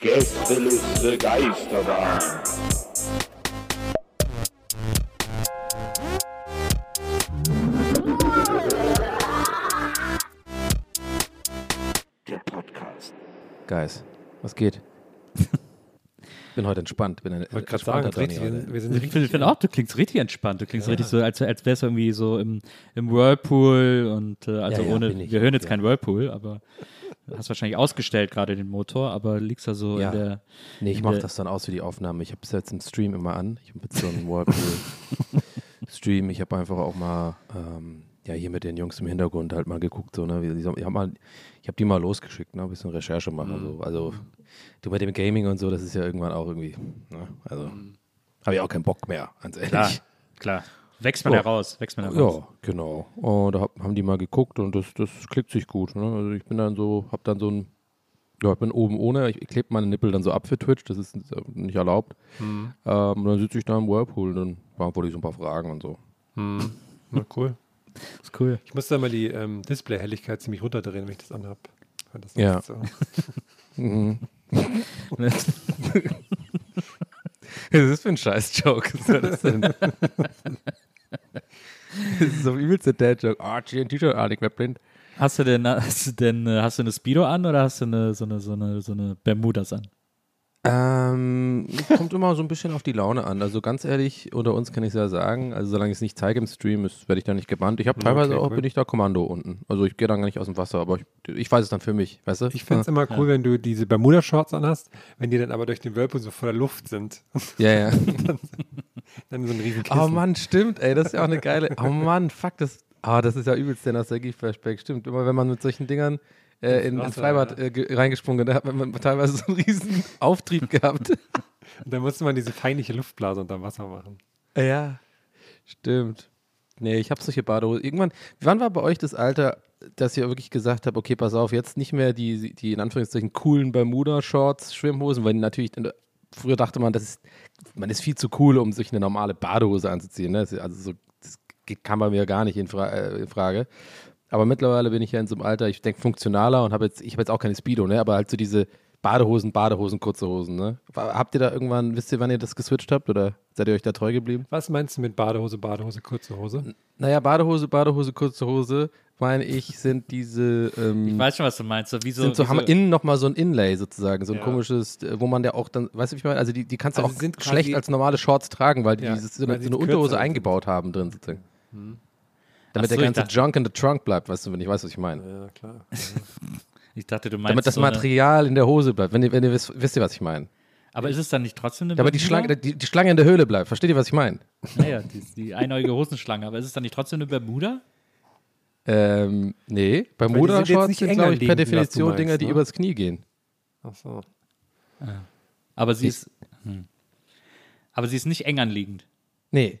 Gästeliste Geisterbahn. Der Podcast. Guys, was geht? Bin heute entspannt. Bin ein Ich wollte gerade sagen, entspannter richtig, wir sind, wir sind Ich richtig. finde find auch, du klingst richtig entspannt. Du klingst richtig so, als, als wärst du irgendwie so im, im Whirlpool und äh, also Ja, ja, ohne, ich. wir hören jetzt Ja. kein Whirlpool, aber du hast wahrscheinlich ausgestellt gerade den Motor, aber liegst da so Ja. in der, Nee, ich mache das dann aus für die Aufnahme. Ich habe es jetzt im Stream immer an. Ich habe jetzt so einen Whirlpool-Stream. Ich habe einfach auch mal, ähm, ja, hier mit den Jungs im Hintergrund halt mal geguckt. So, ne? Ich habe ich hab die mal losgeschickt, ne? ein bisschen Recherche machen. So. Also, du mit dem Gaming und so, das ist ja irgendwann auch irgendwie, ne? also, habe ich auch keinen Bock mehr, ganz ehrlich. klar, klar. Wächst man Ja. heraus, wächst man heraus. Ja, genau. Und da hab, haben die mal geguckt und das, das klickt sich gut. Ne? Also ich bin dann so, hab dann so ein, ja, ich bin oben ohne, ich, ich klebe meine Nippel dann so ab für Twitch, das ist äh, nicht erlaubt. Hm. Ähm, und dann sitze ich da im Whirlpool und dann beantworte ich so ein paar Fragen und so. Hm. Na, cool. ist cool. Ich muss da mal die ähm, Display-Helligkeit ziemlich runterdrehen, wenn ich das anhab. Weil das ist Ja. So. Mhm. Was ist für ein Scheiß-Joke? Was soll das denn? das ist so übelste Dad-Joke. Ah, zieh ein T-Shirt an, ich werd blind. Hast du denn, hast du denn, äh, hast du eine Speedo an oder hast du eine, so eine, so eine, so eine Bermudas an? Ähm, kommt immer so ein bisschen auf die Laune an. Also ganz ehrlich, unter uns kann ich es ja sagen, also solange ich es nicht zeige im Stream, ist- werde ich da nicht gebannt. Ich habe teilweise Okay, auch, cool. bin ich da Kommando unten. Also ich gehe dann gar nicht aus dem Wasser, aber ich, ich weiß es dann für mich, weißt du? Ich finde es immer cool, wenn du diese Bermuda-Shorts anhast, wenn die dann aber durch den Whirlpool so voller Luft sind. Ja, ja. Dann so ein riesen Kissen. oh Mann, stimmt, ey, das ist ja auch eine geile. Oh Mann, fuck, das, ah, das ist ja übelst der Nostalgie-Flashback. Stimmt, immer wenn man mit solchen Dingern äh, in, ins Freibad äh, ge- reingesprungen da hat man teilweise so einen riesen Auftrieb gehabt. Und dann musste man diese feindliche Luftblase unter Wasser machen. Ja, stimmt. Nee, ich habe solche Badehose. Irgendwann, wann war bei euch das Alter, dass ihr wirklich gesagt habt, okay, pass auf, jetzt nicht mehr die, die in Anführungszeichen coolen Bermuda-Shorts, Schwimmhosen, weil natürlich, früher dachte man, das ist, man ist viel zu cool, um sich eine normale Badehose anzuziehen. Ne? Also so, das kam bei mir gar nicht in, Fra äh, in Frage. Aber mittlerweile bin ich ja in so einem Alter, ich denke funktionaler und habe jetzt, ich habe jetzt auch keine Speedo, ne? aber halt so diese Badehosen, Badehosen, kurze Hosen. Ne? Habt ihr da irgendwann, wisst ihr, wann ihr das geswitcht habt oder seid ihr euch da treu geblieben? Was meinst du mit Badehose, Badehose, kurze Hose? Naja, Badehose, Badehose, kurze Hose, meine ich, sind diese, ähm, Ich weiß schon, was du meinst. So, wie so, sind so, wie haben innen nochmal so ein Inlay sozusagen, so ein Ja. komisches, äh, wo man ja auch dann, weißt du, wie ich meine? Also die, die kannst du Also auch schlecht als normale Shorts tragen, weil die Ja, dieses, so weil eine, sie so eine Unterhose sind. eingebaut haben drin sozusagen. Damit so, der ganze dachte- Junk in the Trunk bleibt, weißt du, wenn ich weiß, was ich meine. Ja, klar. ich dachte, du meinst Damit das so eine, Material in der Hose bleibt, wenn ihr, wenn ihr wisst, wisst ihr, was ich meine. Aber ist es dann nicht trotzdem eine Damit die Bermuda? Schlange, die, die Schlange in der Höhle bleibt. Versteht ihr, was ich meine? Naja, die, die einäugige Hosenschlange. Aber ist es dann nicht trotzdem eine Bermuda? Ähm, nee, Bermuda-Shorts nicht sind, glaube ich, per Definition meinst, Dinger, die ne? übers Knie gehen. Ach so. Aber sie Ich- ist. Hm. Aber sie ist nicht eng anliegend. Nee.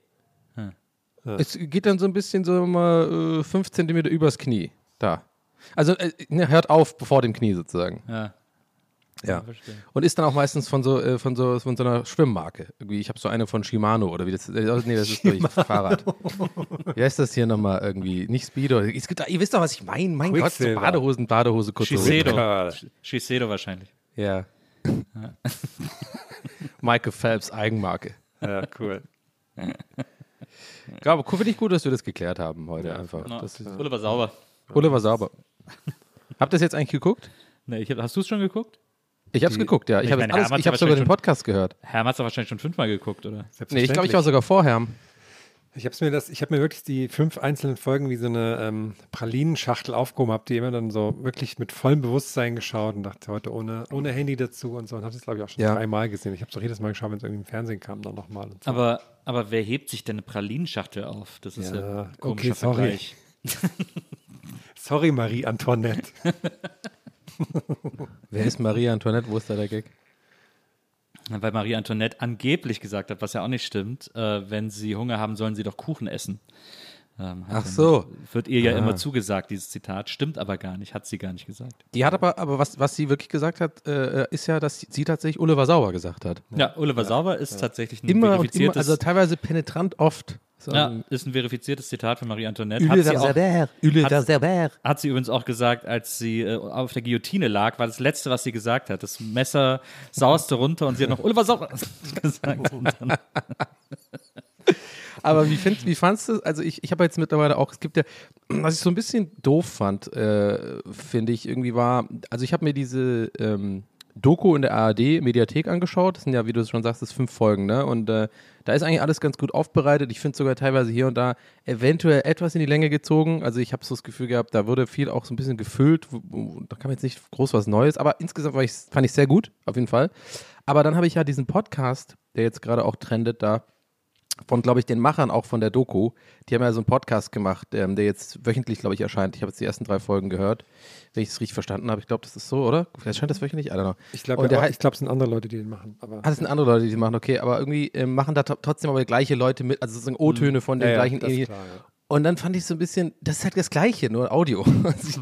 Hm. Es geht dann so ein bisschen so mal äh, 5 cm übers Knie. Da. Also äh, ne, hört auf vor dem Knie sozusagen. Ja. Ja. verstehe. Und ist dann auch meistens von so, äh, von so, von so einer Schwimmmarke. Irgendwie, ich habe so eine von Shimano oder wie das äh, Nee, das ist glaube ich Fahrrad. Wie heißt das hier nochmal irgendwie? Nicht Speedo. Es gibt, ihr wisst doch, was ich meine. Mein Gott, so. Badehosen, Badehose, Hose. Shiseido. Shiseido wahrscheinlich. Ja. Michael Phelps Eigenmarke. Ja, cool. Ja, aber finde ich gut, dass wir das geklärt haben heute einfach. No. Das ist, Oliver sauber. Oliver sauber. Habt ihr das jetzt eigentlich geguckt? Nee, ich hab, hast du es schon geguckt? Ich habe es geguckt, ja. Ich Ich habe habe sogar den Podcast gehört. Herr hat es wahrscheinlich schon fünfmal geguckt, oder? Nee, ich glaube, ich war sogar vorher. Ich habe mir das, ich habe mir wirklich die fünf einzelnen Folgen wie so eine ähm, Pralinenschachtel aufgehoben, habe die immer dann so wirklich mit vollem Bewusstsein geschaut und dachte heute ohne, ohne Handy dazu und so und habe das glaube ich auch schon Ja. dreimal gesehen. Ich habe es auch jedes Mal geschaut, wenn es irgendwie im Fernsehen kam, dann nochmal. So. Aber, aber wer hebt sich denn eine Pralinenschachtel auf? Das ist ja, Ja, ein komischer okay, sorry. Vergleich. Sorry, Marie Antoinette. Wer ist Marie Antoinette? Wo ist da der Gag? Weil Marie Antoinette angeblich gesagt hat, was ja auch nicht stimmt, äh, wenn sie Hunger haben, sollen sie doch Kuchen essen. Ähm, Ach dann- so. Wird ihr ja Ah. immer zugesagt, dieses Zitat. Stimmt aber gar nicht, hat sie gar nicht gesagt. Die hat aber, aber was, was sie wirklich gesagt hat, äh, ist ja, dass sie tatsächlich Oliver Sauer gesagt hat. Ja, Oliver Sauber ist tatsächlich ein Immer und immer, verifiziertes also teilweise penetrant oft. So, Ja, ist ein verifiziertes Zitat von Marie Antoinette. Hat sie, auch, hat- hat sie übrigens auch gesagt, als sie äh, auf der Guillotine lag, war das Letzte, was sie gesagt hat. Das Messer sauste runter und sie hat noch Oliver Sauer gesagt. Aber wie, find, wie fandst du? Also ich, ich habe jetzt mittlerweile auch, es gibt ja, was ich so ein bisschen doof fand, äh, finde ich, irgendwie war, also ich habe mir diese ähm, Doku in der ARD-Mediathek angeschaut. Das sind ja, wie du es schon sagst, das fünf Folgen, ne? Und äh, da ist eigentlich alles ganz gut aufbereitet. Ich finde sogar teilweise hier und da eventuell etwas in die Länge gezogen. Also ich habe so das Gefühl gehabt, da wurde viel auch so ein bisschen gefüllt. Da kam jetzt nicht groß was Neues, aber insgesamt ich, fand ich sehr gut, auf jeden Fall. Aber dann habe ich ja diesen Podcast, der jetzt gerade auch trendet, da von, glaube ich, den Machern auch von der Doku. Die haben ja so einen Podcast gemacht, ähm, der jetzt wöchentlich, glaube ich, erscheint. Ich habe jetzt die ersten drei Folgen gehört, wenn ich es richtig verstanden habe. Ich glaube, das ist so, oder? Vielleicht erscheint das wöchentlich? I don't know. Ich glaube, ja, ich glaube, es sind andere Leute, die den machen. Aber Ah, das sind andere Leute, die das machen, okay, aber irgendwie ähm, machen da trotzdem aber gleiche Leute mit, also sozusagen O-Töne von den ja, ja, gleichen. ist klar, ja. Und dann fand ich so ein bisschen, das ist halt das Gleiche, nur Audio. Also,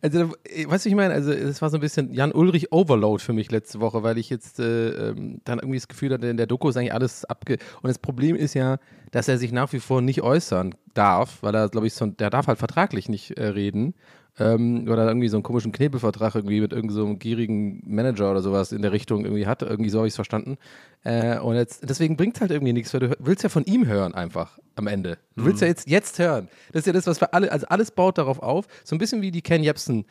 also äh, weißt du, ich meine, also es war so ein bisschen Jan Ulrich Overload für mich letzte Woche, weil ich jetzt äh, ähm, dann irgendwie das Gefühl hatte, in der Doku ist eigentlich alles abge... Und das Problem ist ja, dass er sich nach wie vor nicht äußern darf, weil er, glaube ich, so, der darf halt vertraglich nicht äh, reden. Ähm, oder irgendwie so einen komischen Knebelvertrag irgendwie mit irgendeinem so einem gierigen Manager oder sowas in der Richtung irgendwie hatte. Irgendwie so habe ich es verstanden. Äh, und jetzt, deswegen bringt es halt irgendwie nichts, weil du willst ja von ihm hören einfach am Ende. Du willst ja jetzt, jetzt hören. Das ist ja das, was wir alle, also alles baut darauf auf. So ein bisschen wie die Ken Jebsen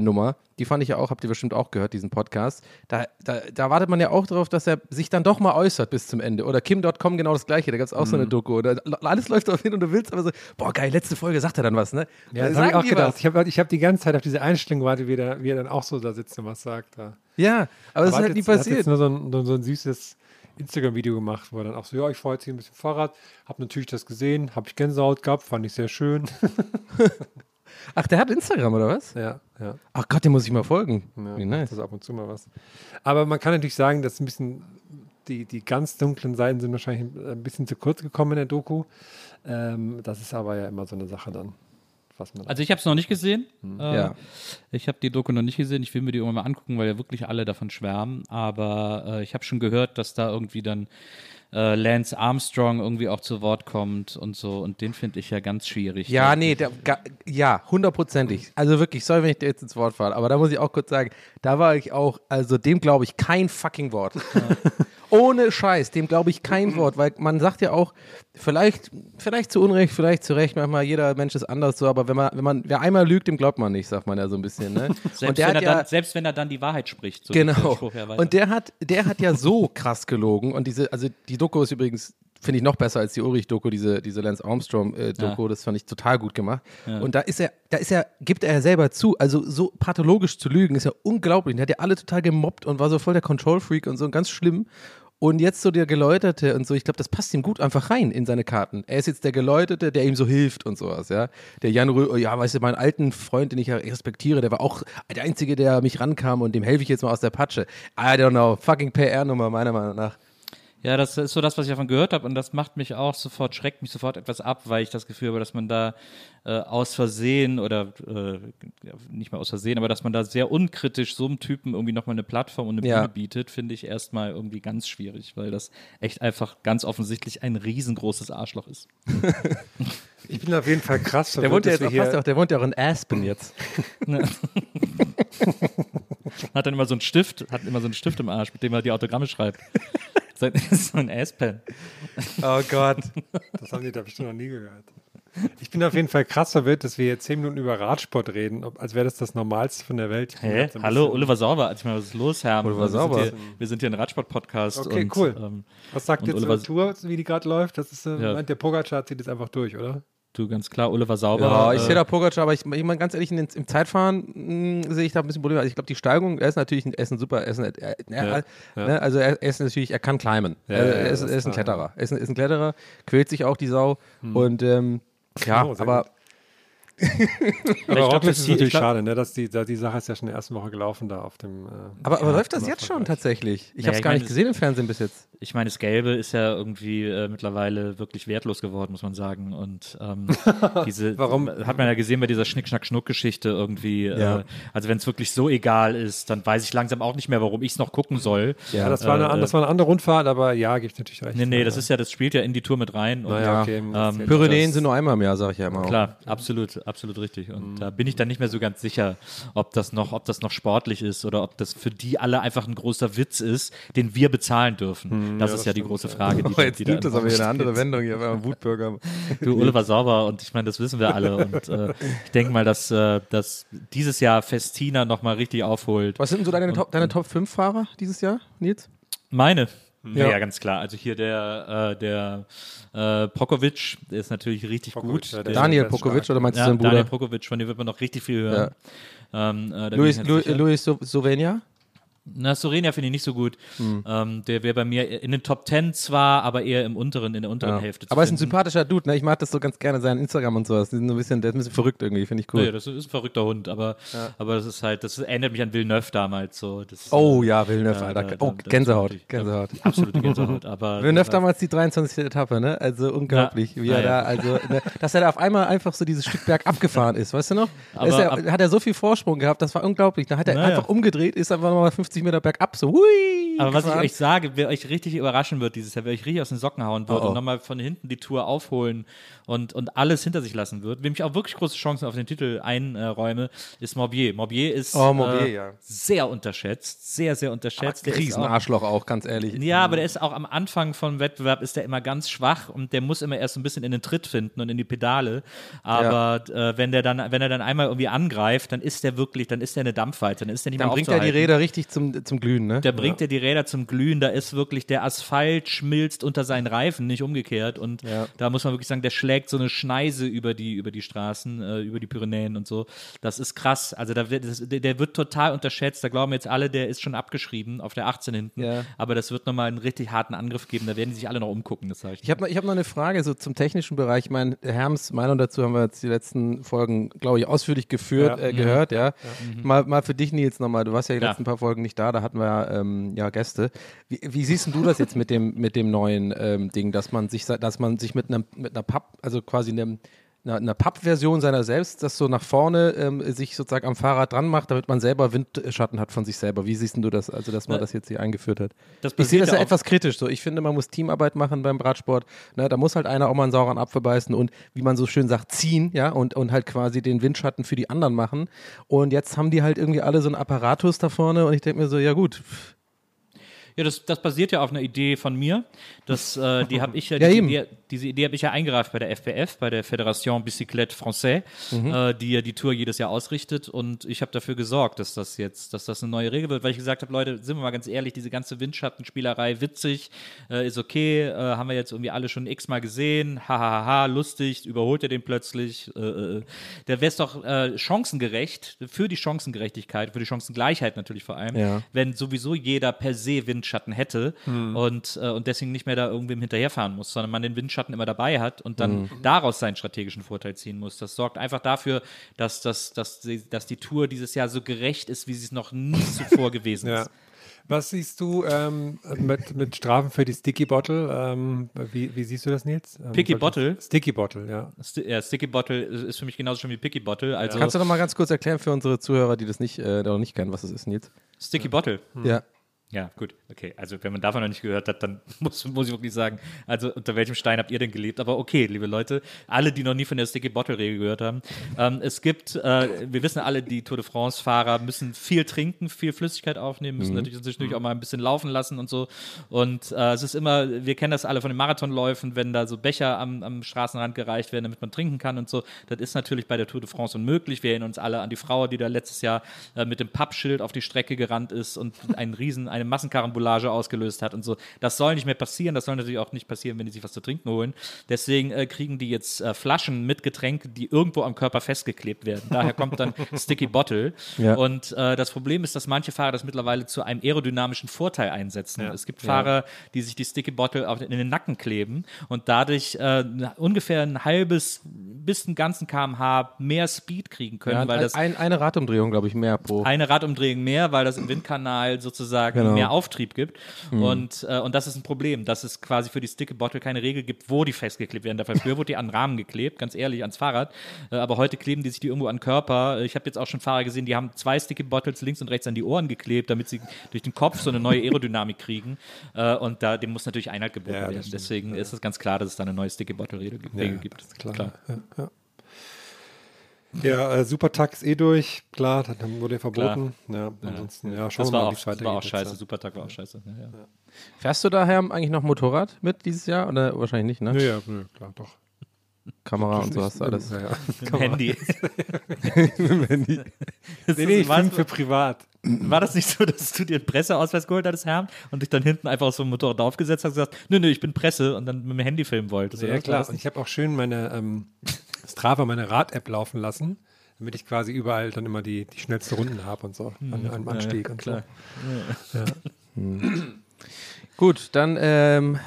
Nummer. Die fand ich ja auch, habt ihr bestimmt auch gehört, diesen Podcast. Da, da, da wartet man ja auch darauf, dass er sich dann doch mal äußert bis zum Ende. Oder Kim.com genau das gleiche, da gab es auch so eine Doku. Oder alles läuft darauf hin und du willst aber so, boah, geil, letzte Folge sagt er dann was, ne? Ja, das Sagen habe ich auch gedacht. was? Ich habe ich hab die ganze Zeit auf diese Einstellung gewartet, wie, der, wie er dann auch so da sitzt und was sagt. Da. Ja, aber das ist halt nie er Hat passiert. jetzt nur so ein, so ein süßes Instagram-Video gemacht, wo er dann auch so, ja, ich fahre jetzt hier ein bisschen Fahrrad, habe natürlich das gesehen, habe ich Gänsehaut gehabt, fand ich sehr schön. Ach, der hat Instagram oder was? ja, ja. Ach Gott, dem muss ich mal folgen. ja Wie nice. Das ist ab und zu mal was. Aber man kann natürlich sagen, dass ein bisschen die, die ganz dunklen Seiten sind wahrscheinlich ein bisschen zu kurz gekommen in der Doku. Ähm, das ist aber ja immer so eine Sache dann. Also ich habe es noch nicht gesehen. Äh, Ja. Ich habe die Doku noch nicht gesehen. Ich will mir die irgendwann mal angucken, weil ja wirklich alle davon schwärmen. Aber äh, ich habe schon gehört, dass da irgendwie dann äh, Lance Armstrong irgendwie auch zu Wort kommt und so. Und den finde ich ja ganz schwierig. Ja, Der- nee, der, ga, ja, hundertprozentig. Also wirklich, sorry, wenn ich dir jetzt ins Wort falle, aber da muss ich auch kurz sagen, da war ich auch, also dem glaube ich kein fucking Wort. Ohne Scheiß, dem glaube ich kein Wort, weil man sagt ja auch, vielleicht, vielleicht zu Unrecht, vielleicht zu Recht, manchmal jeder Mensch ist anders so, aber wenn man, wenn man, wer einmal lügt, dem glaubt man nicht, sagt man ja so ein bisschen, ne? Selbst, wenn er dann, selbst wenn er dann die Wahrheit spricht. So Genau. Ja. Und der hat, der hat ja so krass gelogen. Und diese, also die Doku ist übrigens, finde ich, noch besser als die Ulrich-Doku, diese, diese Lance Armstrong-Doku. Ja. Das fand ich total gut gemacht. Und da ist er, da ist er, gibt er ja selber zu, also so pathologisch zu lügen, ist ja unglaublich. Der hat ja alle total gemobbt und war so voll der Control-Freak und so ganz schlimm. Und jetzt so der Geläuterte und so, ich glaube, das passt ihm gut einfach rein in seine Karten. Er ist jetzt der Geläuterte, der ihm so hilft und sowas, ja. Der Jan Rö, ja, weißt du, meinen alten Freund, den ich ja respektiere, der war auch der Einzige, der mich rankam und dem helfe ich jetzt mal aus der Patsche. I don't know, fucking PR-Nummer, meiner Meinung nach. Ja, das ist so das, was ich davon gehört habe und das macht mich auch sofort, schreckt mich sofort etwas ab, weil ich das Gefühl habe, dass man da äh, aus Versehen oder äh, nicht mal aus Versehen, aber dass man da sehr unkritisch so einem Typen irgendwie nochmal eine Plattform und eine Ja. Bühne bietet, finde ich erstmal irgendwie ganz schwierig, weil das echt einfach ganz offensichtlich ein riesengroßes Arschloch ist. Ich bin auf jeden Fall krass. Der wohnt ja jetzt auch, hier, auch, der wohnt ja auch in Aspen jetzt. Hat dann immer so einen Stift, hat immer so einen Stift im Arsch, mit dem er die Autogramme schreibt. Sein- so ein S-Pen. Oh Gott. Das haben die da bestimmt noch nie gehört. Ich bin auf jeden Fall krass verwirrt, dass wir jetzt zehn Minuten über Radsport reden, als wäre das das Normalste von der Welt. Hä? Hallo, Oliver Sauber. Ich meine, was ist los, Herr? Oliver wir Sauber. Sind hier, wir sind hier ein Radsport-Podcast. Okay, und, cool. Ähm, Was sagt jetzt Oliver- zur Tour, wie die gerade läuft? Das ist, äh, Ja. meint der Pogacar zieht jetzt einfach durch, oder? Du, ganz klar, Oliver Sauber. Ja, ich äh, sehe da Pogacar, aber ich, ich meine ganz ehrlich, den, im Zeitfahren mh, sehe ich da ein bisschen Probleme. Also ich glaube, die Steigung, er ist natürlich ein, er ist ein super, er ist ein, er, er, ja. Ne, also er, er ist natürlich, er kann climben. Ja, er, ja, er, ist, er ist ein Kletterer. Er ist ein, ist ein Kletterer, quält sich auch die Sau und ähm, ja, Oh, aber gut. Aber Roglic das ist natürlich ich schade, ne? Dass die, da- die Sache ist ja schon in der ersten Woche gelaufen da auf dem. Äh, Aber, aber ja, läuft das jetzt schon tatsächlich? Ich Ja, habe es ich gar meine, nicht es- gesehen im Fernsehen bis jetzt. Ich meine, das Gelbe ist ja irgendwie äh, mittlerweile wirklich wertlos geworden, muss man sagen. Und ähm, diese Warum? hat man ja gesehen bei dieser Schnick-Schnack-Schnuck-Geschichte irgendwie. Ja. Äh, also wenn es wirklich so egal ist, dann weiß ich langsam auch nicht mehr, warum ich es noch gucken soll. Ja, das war, eine, Äh, das war eine andere Rundfahrt, aber ja, gebe ich natürlich recht. Nee, nee, das ist ja, das spielt ja in die Tour mit rein. Und Naja, Ja. okay. Ähm, Pyrenäen das- sind nur einmal im Jahr, sage ich ja immer. auch. Klar, absolut, absolut richtig. Und da bin ich dann nicht mehr so ganz sicher, ob das noch, ob das noch sportlich ist oder ob das für die alle einfach ein großer Witz ist, den wir bezahlen dürfen. das ist ja die große Frage, die, Oh, jetzt die da nimmt das im aber wieder eine andere. Wendung hier, beim Wutbürger. Du, Ole war sauber und ich meine, das wissen wir alle. Und äh, ich denke mal, dass, äh, dass dieses Jahr Festina nochmal richtig aufholt. Was sind denn so deine, Top, deine Top 5 Fahrer dieses Jahr, Nils? Meine. Ja, Ja. ganz klar. Also hier der, äh, der äh, Pokovic, der ist natürlich richtig Pokovic, gut. ja, Daniel Pokovic oder meinst du ja, seinen Daniel Bruder? Pokovic, von dem wird man noch richtig viel hören. Ähm, äh, Luis, Lu. Luis So- Sovenia? Na, Sorenia finde ich nicht so gut. Hm. Ähm, der wäre bei mir in den Top 10 zwar, aber eher im unteren, in der unteren Ja. Hälfte Aber er ist ein sympathischer Dude, ne? Ich mag das so ganz gerne, sein Instagram und sowas. Sind so ein bisschen, der ist ein bisschen verrückt irgendwie, finde ich cool. Ja, das ist ein verrückter Hund, aber, aber das ist halt, das erinnert mich an Villeneuve damals so. Das, Oh ja, Villeneuve, Ja, da- oh, da- Gänsehaut, natürlich. Gänsehaut. absolute Gänsehaut. Aber Villeneuve damals die 23. Etappe, ne? Also unglaublich, wie er Ja, ja. da, also, ne? dass er da auf einmal einfach so dieses Stück Berg abgefahren ist, weißt du noch? Da ist Aber er, ab- hat er so viel Vorsprung gehabt, das war unglaublich. Da hat er einfach umgedreht, ist einfach nochmal 50 Meter bergab, so hui. Aber was ich euch sage, wer euch richtig überraschen wird dieses Jahr, wer euch richtig aus den Socken hauen wird Oh, oh. und nochmal von hinten die Tour aufholen und, und alles hinter sich lassen wird, wem ich auch wirklich große Chancen auf den Titel einräume, ist Morbier. Morbier ist Oh, Morbier, äh, ja. sehr unterschätzt, sehr, sehr unterschätzt. Der ist auch- Riesenarschloch auch, ganz ehrlich. Ja, aber der ist auch am Anfang vom Wettbewerb ist der immer ganz schwach und der muss immer erst so ein bisschen in den Tritt finden und in die Pedale. Aber äh, wenn der dann, wenn er dann einmal irgendwie angreift, dann ist der wirklich, dann ist der eine Dampfwalze, dann ist der nicht Dann mehr bringt er die. Räder richtig zum, zum Glühen, ne? Der bringt dir die Räder zum Glühen, da ist wirklich der Asphalt schmilzt unter seinen Reifen, nicht umgekehrt. Und Ja. da muss man wirklich sagen, der schlägt so eine Schneise über die, über die Straßen, äh, über die Pyrenäen und so. Das ist krass. Also da das, der, wird total unterschätzt. Da glauben jetzt alle, der ist schon abgeschrieben auf der 18 hinten. Ja. Aber das wird nochmal einen richtig harten Angriff geben. Da werden die sich alle noch umgucken, das sage ich. Habe noch, ich hab noch eine Frage so zum technischen Bereich. Ich meine, Herms Meinung dazu haben wir jetzt die letzten Folgen, glaube ich, ausführlich geführt, Ja. äh, gehört, ja. Mal, mal für dich, Nils, nochmal. Du warst ja die Ja. letzten paar Folgen nicht da, da hatten wir ähm, ja Gäste. Wie, wie siehst du das jetzt mit dem, mit dem neuen ähm, Ding, dass man sich, dass man sich mit, einem, mit einer Papp, also quasi einem einer, einer Pappversion seiner selbst, das so nach vorne ähm, sich sozusagen am Fahrrad dran macht, damit man selber Windschatten hat von sich selber. Wie siehst du das, also dass man Na, das jetzt hier eingeführt hat? das ich sehe das ja etwas kritisch. So, ich finde, man muss Teamarbeit machen beim Radsport. Ne, da muss halt einer auch mal einen sauren Apfel beißen und, wie man so schön sagt, ziehen, ja, und, und halt quasi den Windschatten für die anderen machen. Und jetzt haben die halt irgendwie alle so einen Apparatus da vorne und ich denke mir so, ja gut. Ja, das, das basiert ja auf einer Idee von mir. Das, äh, die habe ich ja, Ja, diese. Idee, diese Idee habe ich ja eingereicht bei der FBF, bei der Fédération Bicyclette Française, Mhm. äh, die ja die Tour jedes Jahr ausrichtet. Und ich habe dafür gesorgt, dass das jetzt, dass das eine neue Regel wird, weil ich gesagt habe, Leute, sind wir mal ganz ehrlich, diese ganze Windschattenspielerei witzig, äh, ist okay, äh, haben wir jetzt irgendwie alle schon x-mal gesehen, hahaha, lustig, überholt er den plötzlich. Äh, äh, der wäre es doch chancengerecht, für die Chancengerechtigkeit, für die Chancengleichheit natürlich vor allem, Ja. wenn sowieso jeder per se Windschatten hätte und, äh, und deswegen nicht mehr da irgendwem hinterherfahren muss, sondern man den Windschatten immer dabei hat und dann daraus seinen strategischen Vorteil ziehen muss. Das sorgt einfach dafür, dass, dass, dass, die, dass die Tour dieses Jahr so gerecht ist, wie sie es noch nie zuvor gewesen Ja. ist. Was siehst du ähm, mit, mit Strafen für die Sticky Bottle? Ähm, wie, wie siehst du das, Nils? Ähm, Picky Bottle? Sticky Bottle, ja. Sti ja, Sticky Bottle ist für mich genauso schon wie Picky Bottle. Also Kannst du noch mal ganz kurz erklären für unsere Zuhörer, die das nicht, äh, noch nicht kennen, was das ist, Nils? Sticky Bottle. Ja. Ja, gut, okay. Also wenn man davon noch nicht gehört hat, dann muss, muss ich wirklich sagen, also unter welchem Stein habt ihr denn gelebt? Aber okay, liebe Leute, alle, die noch nie von der Sticky Bottle Regel gehört haben, ähm, es gibt, äh, wir wissen alle, die Tour de France Fahrer müssen viel trinken, viel Flüssigkeit aufnehmen, müssen natürlich zwischendurch auch mal ein bisschen laufen lassen und so. Und äh, es ist immer, wir kennen das alle von den Marathonläufen, wenn da so Becher am, am Straßenrand gereicht werden, damit man trinken kann und so. Das ist natürlich bei der Tour de France unmöglich. Wir erinnern uns alle an die Frau, die da letztes Jahr äh, mit dem Pappschild auf die Strecke gerannt ist und einen riesen, eine Massenkarambolage ausgelöst hat und so. Das soll nicht mehr passieren. Das soll natürlich auch nicht passieren, wenn die sich was zu trinken holen. Deswegen äh, kriegen die jetzt äh, Flaschen mit Getränken, die irgendwo am Körper festgeklebt werden. Daher kommt dann Sticky Bottle. Ja. Und äh, das Problem ist, dass manche Fahrer das mittlerweile zu einem aerodynamischen Vorteil einsetzen. Ja. Es gibt Fahrer, die sich die Sticky Bottle auf, in den Nacken kleben und dadurch äh, ungefähr ein halbes bis einen ganzen kmh mehr Speed kriegen können, Ja, weil das ein, eine Radumdrehung, glaube ich, mehr pro. eine Radumdrehung mehr, weil das im Windkanal sozusagen Genau. mehr Auftrieb gibt. Mhm. Und, äh, und das ist ein Problem, dass es quasi für die Sticky Bottle keine Regel gibt, wo die festgeklebt werden. Dafür früher wurde die an den Rahmen geklebt, ganz ehrlich, ans Fahrrad. Äh, aber heute kleben die sich die irgendwo an den Körper. Ich habe jetzt auch schon Fahrer gesehen, die haben zwei Sticky Bottles links und rechts an die Ohren geklebt, damit sie durch den Kopf so eine neue Aerodynamik kriegen. Äh, und da, dem muss natürlich Einhalt geboten Ja, werden. Deswegen ist es ganz klar, dass es da eine neue Sticky Bottle Regel Regel gibt. ist klar. Ja, ja. Ja, äh, Supertag ist eh durch, klar, dann wurde er verboten. Ja, ansonsten, ja, Das war mal, auch, wie es das war auch weitergeht. scheiße. jetzt, ja. Supertag war auch scheiße. Ja, ja. Fährst du daher eigentlich noch Motorrad mit dieses Jahr? Oder wahrscheinlich nicht, ne? Nö, ja, nö, klar, doch. Kamera und so hast du alles. Ja, ja. Mit dem Handy. Nee, nee, ich war, für privat. war das nicht so, dass du dir einen Presseausweis geholt hattest, Herr, und dich dann hinten einfach auf so ein Motorrad aufgesetzt hast und gesagt, nö, nö, ich bin Presse und dann mit dem Handy filmen wolltest? Ja, oder? klar. Das Und ich habe auch schön meine ähm, Strava, meine Rad-App laufen lassen, damit ich quasi überall dann immer die, die schnellsten Runden habe und so an einem Anstieg und klar. so. Gut, dann, ähm,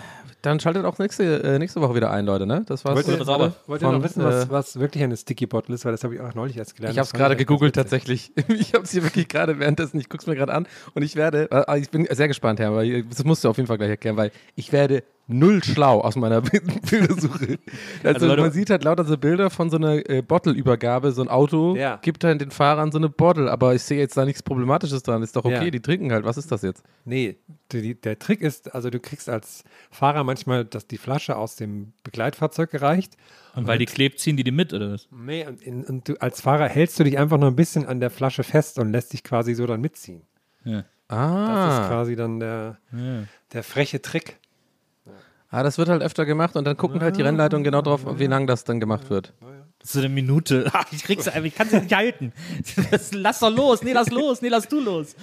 dann schaltet auch nächste, äh, nächste Woche wieder ein, Leute, ne? Das war's. Wollt ihr, alle wollt ihr noch von, wissen, was, äh, was wirklich eine Sticky Bottle ist? Weil das habe ich auch neulich erst gelernt. Ich habe es gerade gegoogelt tatsächlich. Ich habe es hier wirklich gerade währenddessen, ich gucke es mir gerade an und ich werde, äh, ich bin sehr gespannt, Herr, weil das musst du auf jeden Fall gleich erklären, weil ich werde null schlau aus meiner Bildersuche. Also, Also, man sieht halt lauter so Bilder von so einer äh, Bottle-Übergabe, so ein Auto Ja. gibt halt den Fahrern so eine Bottle, aber ich sehe jetzt da nichts Problematisches dran. Ist doch okay, Ja. die trinken halt. Was ist das jetzt? Nee, die, der Trick ist, also du kriegst als Fahrer manchmal dass die Flasche aus dem Begleitfahrzeug gereicht. Und weil die klebt, ziehen die die mit, oder was? Nee, und, in, und du, als Fahrer hältst du dich einfach noch ein bisschen an der Flasche fest und lässt dich quasi so dann mitziehen. Ja. Das ist Ah, quasi dann der, Ja. der freche Trick. Ah, das wird halt öfter gemacht und dann gucken halt die Rennleitungen genau drauf, wie lang das dann gemacht wird. Das ist so eine Minute. Ach, ich krieg's einfach, ich kann sie nicht halten. Das, lass doch los. Nee, lass los. Nee, lass du los.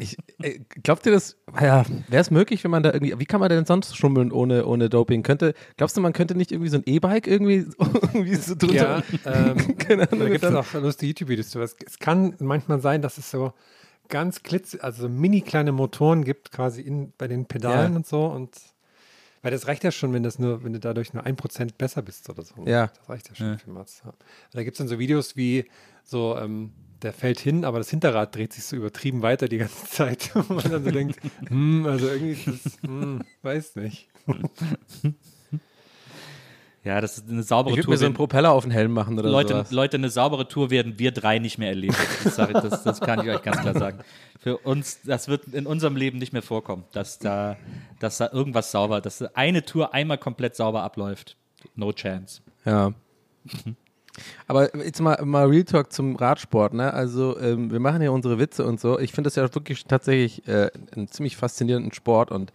Ich, äh, glaubt ihr das, ja, wäre es möglich, wenn man da irgendwie, wie kann man denn sonst schummeln ohne, ohne Doping? Könnte, glaubst du, man könnte nicht irgendwie so ein E-Bike irgendwie, irgendwie so drunter? Ja, ähm, Keine Ahnung. da gibt es auch lustige YouTube-Videos zu. Es, es kann manchmal sein, dass es so ganz klitz, also so mini kleine Motoren gibt, quasi in, bei den Pedalen Ja. und so. Und weil das reicht ja schon, wenn das nur, wenn du dadurch nur ein Prozent besser bist oder so. Ja. Das reicht ja schon für Mats. Ja. Da gibt es dann so Videos wie so, ähm, der fällt hin, aber das Hinterrad dreht sich so übertrieben weiter die ganze Zeit. Und man dann so denkt, hm, also irgendwie ist das, hm, weiß nicht. Ja, das ist eine saubere Ich würde Tour. mir so einen Propeller auf den Helm machen oder Leute, sowas. Leute, eine saubere Tour werden wir drei nicht mehr erleben. Das, ich, das, das kann ich euch ganz klar sagen. Für uns, das wird in unserem Leben nicht mehr vorkommen, dass da, dass da irgendwas sauber, dass eine Tour einmal komplett sauber abläuft. No chance. Ja. Aber jetzt mal, mal Real Talk zum Radsport, ne? Also, ähm, wir machen ja unsere Witze und so. Ich finde das ja wirklich tatsächlich äh, einen ziemlich faszinierenden Sport und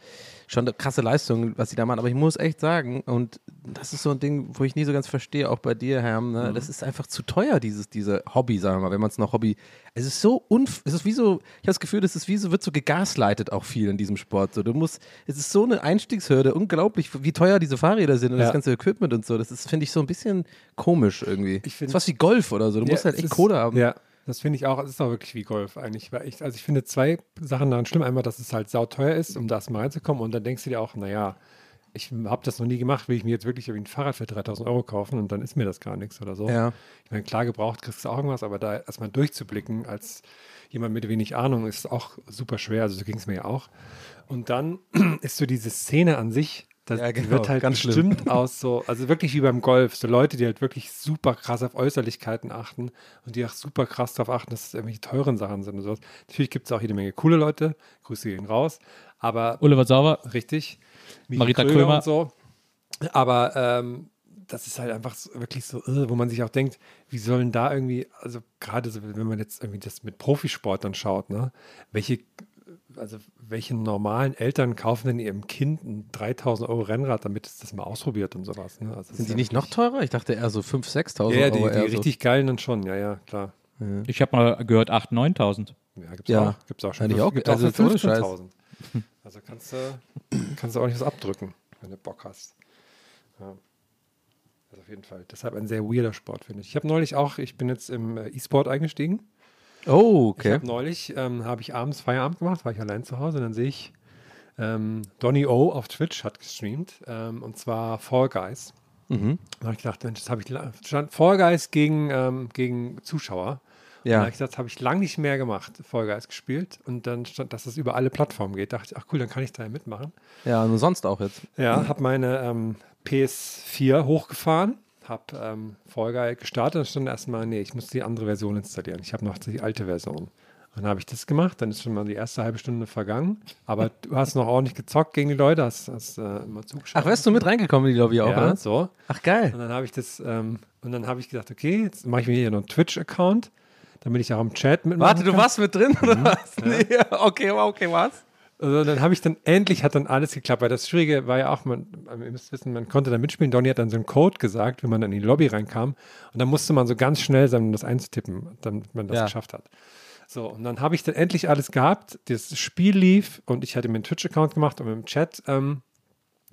schon eine krasse Leistung, was sie da machen. Aber ich muss echt sagen, und das ist so ein Ding, wo ich nie so ganz verstehe, auch bei dir, Herr, ne? das ist einfach zu teuer, dieses, diese Hobby, sagen wir mal, wenn man es noch Hobby. Es ist so unf es ist wie so, ich habe das Gefühl, das ist wie so, wird so gegaslightet auch viel in diesem Sport. So, du musst, es ist so eine Einstiegshürde, unglaublich, wie teuer diese Fahrräder sind und Ja. das ganze Equipment und so. Das ist, finde ich, so ein bisschen komisch irgendwie. Ich find- das ist was wie Golf oder so. Du musst Ja, halt es echt ist- Kohle haben. Ja, das finde ich auch. Es ist auch wirklich wie Golf eigentlich. Weil ich, also ich finde zwei Sachen daran schlimm. Einmal, dass es halt sauteuer ist, um da erstmal reinzukommen. Und dann denkst du dir auch, naja, ich habe das noch nie gemacht, will ich mir jetzt wirklich irgendwie ein Fahrrad für 3000 Euro kaufen und dann ist mir das gar nichts oder so. Ja. Ich meine, klar gebraucht kriegst du auch irgendwas, aber da erstmal durchzublicken als jemand mit wenig Ahnung ist auch super schwer. Also so ging es mir ja auch. Und dann ist so diese Szene an sich, das Ja, genau, wird halt ganz schlimm. bestimmt aus so, also wirklich wie beim Golf, so Leute, die halt wirklich super krass auf Äußerlichkeiten achten und die auch super krass darauf achten, dass es irgendwelche teuren Sachen sind und sowas. Natürlich gibt es auch jede Menge coole Leute, Grüße gehen raus, aber Oliver Sauber, richtig. Michi Marita Kröger Krömer. und so. Aber ähm, das ist halt einfach so, wirklich so, wo man sich auch denkt, wie sollen da irgendwie, also gerade so, wenn man jetzt irgendwie das mit Profisport dann schaut, ne, welche, also welche normalen Eltern kaufen denn ihrem Kind ein 3000 Euro Rennrad, damit es das mal ausprobiert und sowas. Ne? Also Sind die ja nicht noch teurer? Ich dachte eher so 5.000, 6.000 Ja, ja, die, Euro. die so. richtig geilen dann schon, ja, ja, klar. ich habe mal gehört 8.000, 9.000. Ja, gibt's Ja. auch, gibt's auch schon. Für- auch. gibt's Also auch für ohne Scheiß. 15.000. Also kannst du, kannst du auch nicht was abdrücken, wenn du Bock hast. Ja. Also auf jeden Fall. Deshalb ein sehr weirder Sport, finde ich. Ich habe neulich auch, ich bin jetzt im äh, E-Sport eingestiegen. Oh, Ich okay. habe neulich, ähm, habe ich abends Feierabend gemacht, war ich allein zu Hause und dann sehe ich, ähm, Donny O auf Twitch hat gestreamt ähm, und zwar Fall Guys. Mhm. Da habe ich gedacht, Mensch, das habe ich stand Fall Guys gegen, ähm, gegen Zuschauer. Und Da Ja. habe ich gesagt, das habe ich lange nicht mehr gemacht, Fall Guys gespielt und dann stand, dass das über alle Plattformen geht. Da dachte ich, ach cool, dann kann ich da ja mitmachen. Ja, und sonst auch jetzt. Ja, habe meine ähm, PS4 hochgefahren, habe ähm, Fall Guy gestartet und stand erstmal, nee, ich muss die andere Version installieren. Ich habe noch die alte Version. Und dann habe ich das gemacht, dann ist schon mal die erste halbe Stunde vergangen. Aber du hast noch ordentlich gezockt gegen die Leute, hast, hast äh, immer zugeschaut. Ach, wärst du mit reingekommen in die Lobby auch, ja, oder? so. Ach, geil. Und dann habe ich das, ähm, und dann habe ich gedacht, okay, jetzt mache ich mir hier noch einen Twitch-Account, damit ich auch im Chat mitmachen Warte, du kann. warst mit drin, oder was? Nee, okay, okay, was? Also dann habe ich dann, endlich hat dann alles geklappt, weil das Schwierige war ja auch, man, ihr müsst wissen, man konnte da mitspielen. Donny hat dann so einen Code gesagt, wenn man dann in die Lobby reinkam. Und dann musste man so ganz schnell sein, um das einzutippen, damit man das Ja. geschafft hat. So, und dann habe ich dann endlich alles gehabt. Das Spiel lief und ich hatte mir einen Twitch-Account gemacht, um im Chat ähm,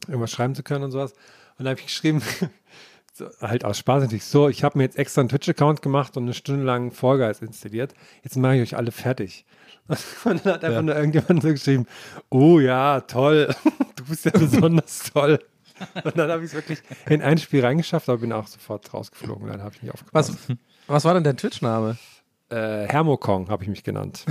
irgendwas schreiben zu können und sowas. Und dann habe ich geschrieben, so, halt aus Spaß natürlich, so, ich habe mir jetzt extra einen Twitch-Account gemacht und eine Stunde lang Fall Guys installiert. Jetzt mache ich euch alle fertig. Und dann hat einfach Ja. nur irgendjemand so geschrieben, oh ja, toll, du bist ja besonders toll. Und dann habe ich es wirklich in ein Spiel reingeschafft, aber bin auch sofort rausgeflogen. Dann habe ich nicht aufgepasst. Was, was war denn dein Twitch-Name? Äh, Hermokong habe ich mich genannt.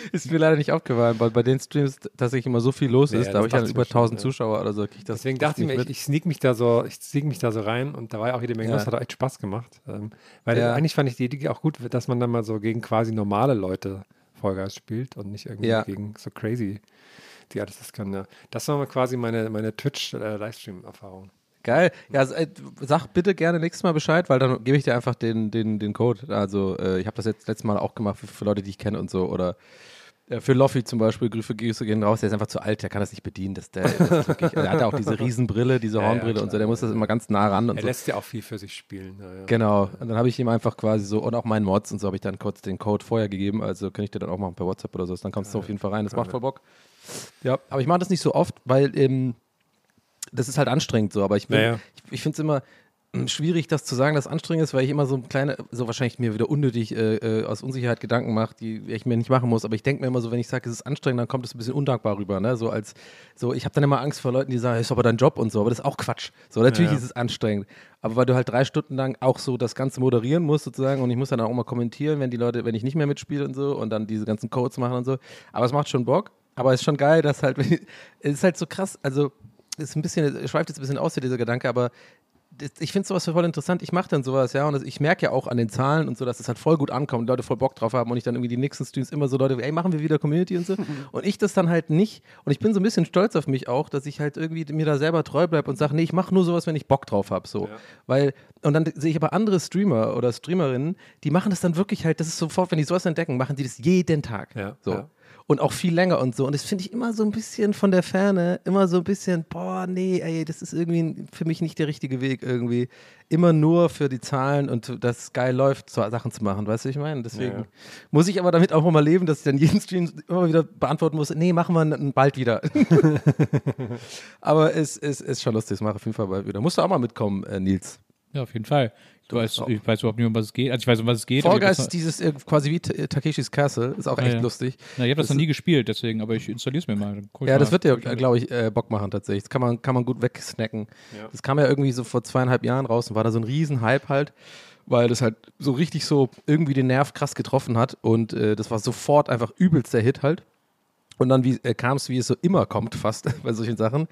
Ist mir leider nicht aufgefallen, weil bei den Streams tatsächlich immer so viel los Nee, ist. das Da habe ich ich über mir schon, 1000 ja. Zuschauer oder so. Ich das Deswegen dachte ich mir, ich, sneak mich da so, ich sneak mich da so rein und da war ja auch jede Menge Ja. los, hat auch echt Spaß gemacht. Ähm, weil Ja. eigentlich fand ich die Idee auch gut, dass man dann mal so gegen quasi normale Leute Vollgas spielt und nicht irgendwie Ja. gegen so crazy, die alles das können. Ja. Das war quasi meine, meine Twitch-Livestream-Erfahrung. Geil. Ja, äh, sag bitte gerne nächstes Mal Bescheid, weil dann gebe ich dir einfach den, den, den Code. Also äh, ich habe das jetzt letztes Mal auch gemacht für, für Leute, die ich kenne und so. Oder äh, für Loffi zum Beispiel, Grüße, Grüße gehen raus, der ist einfach zu alt, der kann das nicht bedienen. Das, der, das wirklich, der hat ja auch diese Riesenbrille, diese Ja, ja, Hornbrille und so, der muss das immer ganz nah ran und Er so. lässt ja auch viel für sich spielen. Ja, ja. Genau. Und dann habe ich ihm einfach quasi so, und auch meinen Mods und so habe ich dann kurz den Code vorher gegeben. Also kann ich dir dann auch machen per WhatsApp oder so. Dann kommst du auf jeden Fall rein. Das macht voll Bock. Ja, aber ich mache das nicht so oft, weil ähm, das ist halt anstrengend so. Aber ich, bin- Ja, ja. ich, ich finde es immer ähm, schwierig, das zu sagen, dass es anstrengend ist, weil ich immer so kleine, so wahrscheinlich mir wieder unnötig äh, äh, aus Unsicherheit Gedanken mache, die ich mir nicht machen muss. Aber ich denke mir immer so, wenn ich sage, es ist anstrengend, dann kommt es ein bisschen undankbar rüber. Ne? So als, so, ich habe dann immer Angst vor Leuten, die sagen, ist aber dein Job und so. Aber das ist auch Quatsch. So, natürlich Ja. ist es anstrengend. Aber weil du halt drei Stunden lang auch so das Ganze moderieren musst sozusagen und ich muss dann auch mal kommentieren, wenn die Leute, wenn ich nicht mehr mitspiele und so und dann diese ganzen Codes machen und so. Aber es macht schon Bock. Aber es ist schon geil, dass halt, es ist halt so krass, also ist ein bisschen, schweift jetzt ein bisschen aus, dieser Gedanke, aber ich finde sowas voll interessant. Ich mache dann sowas, ja, und ich merke ja auch an den Zahlen und so, dass es halt voll gut ankommt und Leute voll Bock drauf haben und ich dann irgendwie die nächsten Streams immer so Leute, ey, machen wir wieder Community und so. Und ich das dann halt nicht. Und ich bin so ein bisschen stolz auf mich auch, dass ich halt irgendwie mir da selber treu bleibe und sage, nee, ich mache nur sowas, wenn ich Bock drauf habe. So. Weil, und dann sehe ich aber andere Streamer oder Streamerinnen, die machen das dann wirklich halt, das ist sofort, wenn die sowas entdecken, machen die das jeden Tag. Ja, so. ja. Und auch viel länger und so. Und das finde ich immer so ein bisschen von der Ferne, immer so ein bisschen, boah, nee, ey, das ist irgendwie für mich nicht der richtige Weg irgendwie. Immer nur für die Zahlen und dass es geil läuft, so Sachen zu machen, weißt du, ich meine? Deswegen Ja, muss ich aber damit auch mal leben, dass ich dann jeden Stream immer wieder beantworten muss, nee, machen wir bald wieder. aber es ist, ist schon lustig, das mache ich auf jeden Fall bald wieder. Musst du auch mal mitkommen, äh, Nils. Ja, auf jeden Fall. Du weißt, ich weiß überhaupt nicht, um was es geht. Also ich weiß, um was es geht. Fall Guys ist dieses äh, quasi wie T- Takeshis Castle, ist auch Ah, echt ja. lustig. Na, ich habe das das noch nie gespielt, deswegen, aber ich installiere es mir mal. Ja, mal. das wird dir, glaube ich, äh, Bock machen tatsächlich. Das kann man, kann man gut wegsnacken. Ja. Das kam ja irgendwie so vor zweieinhalb Jahren raus und war da so ein Riesen-Hype halt, weil das halt so richtig so irgendwie den Nerv krass getroffen hat und äh, das war sofort einfach übelst der Hit halt. Und dann wie, äh, kam es, wie es so immer kommt, fast bei solchen Sachen.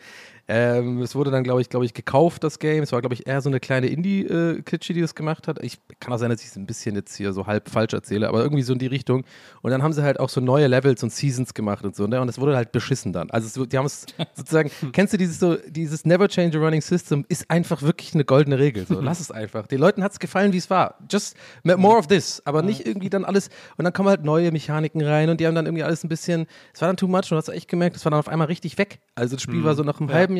Ähm, es wurde dann, glaube ich, glaube ich, gekauft, das Game. Es war, glaube ich, eher so eine kleine Indie-Klitsche, die das gemacht hat. Ich kann auch sein, dass ich es ein bisschen jetzt hier so halb falsch erzähle, aber irgendwie so in die Richtung. Und dann haben sie halt auch so neue Levels und Seasons gemacht und so. Ne? Und das wurde halt beschissen dann. Also es, die haben es sozusagen, kennst du dieses so, dieses Never Change a Running System ist einfach wirklich eine goldene Regel. So, lass es einfach. Den Leuten hat es gefallen, wie es war. Just more of this. Aber nicht irgendwie dann alles. Und dann kommen halt neue Mechaniken rein und die haben dann irgendwie alles ein bisschen, es war dann too much und du hast echt gemerkt, es war dann auf einmal richtig weg. Also das Spiel war so nach einem halben Jahr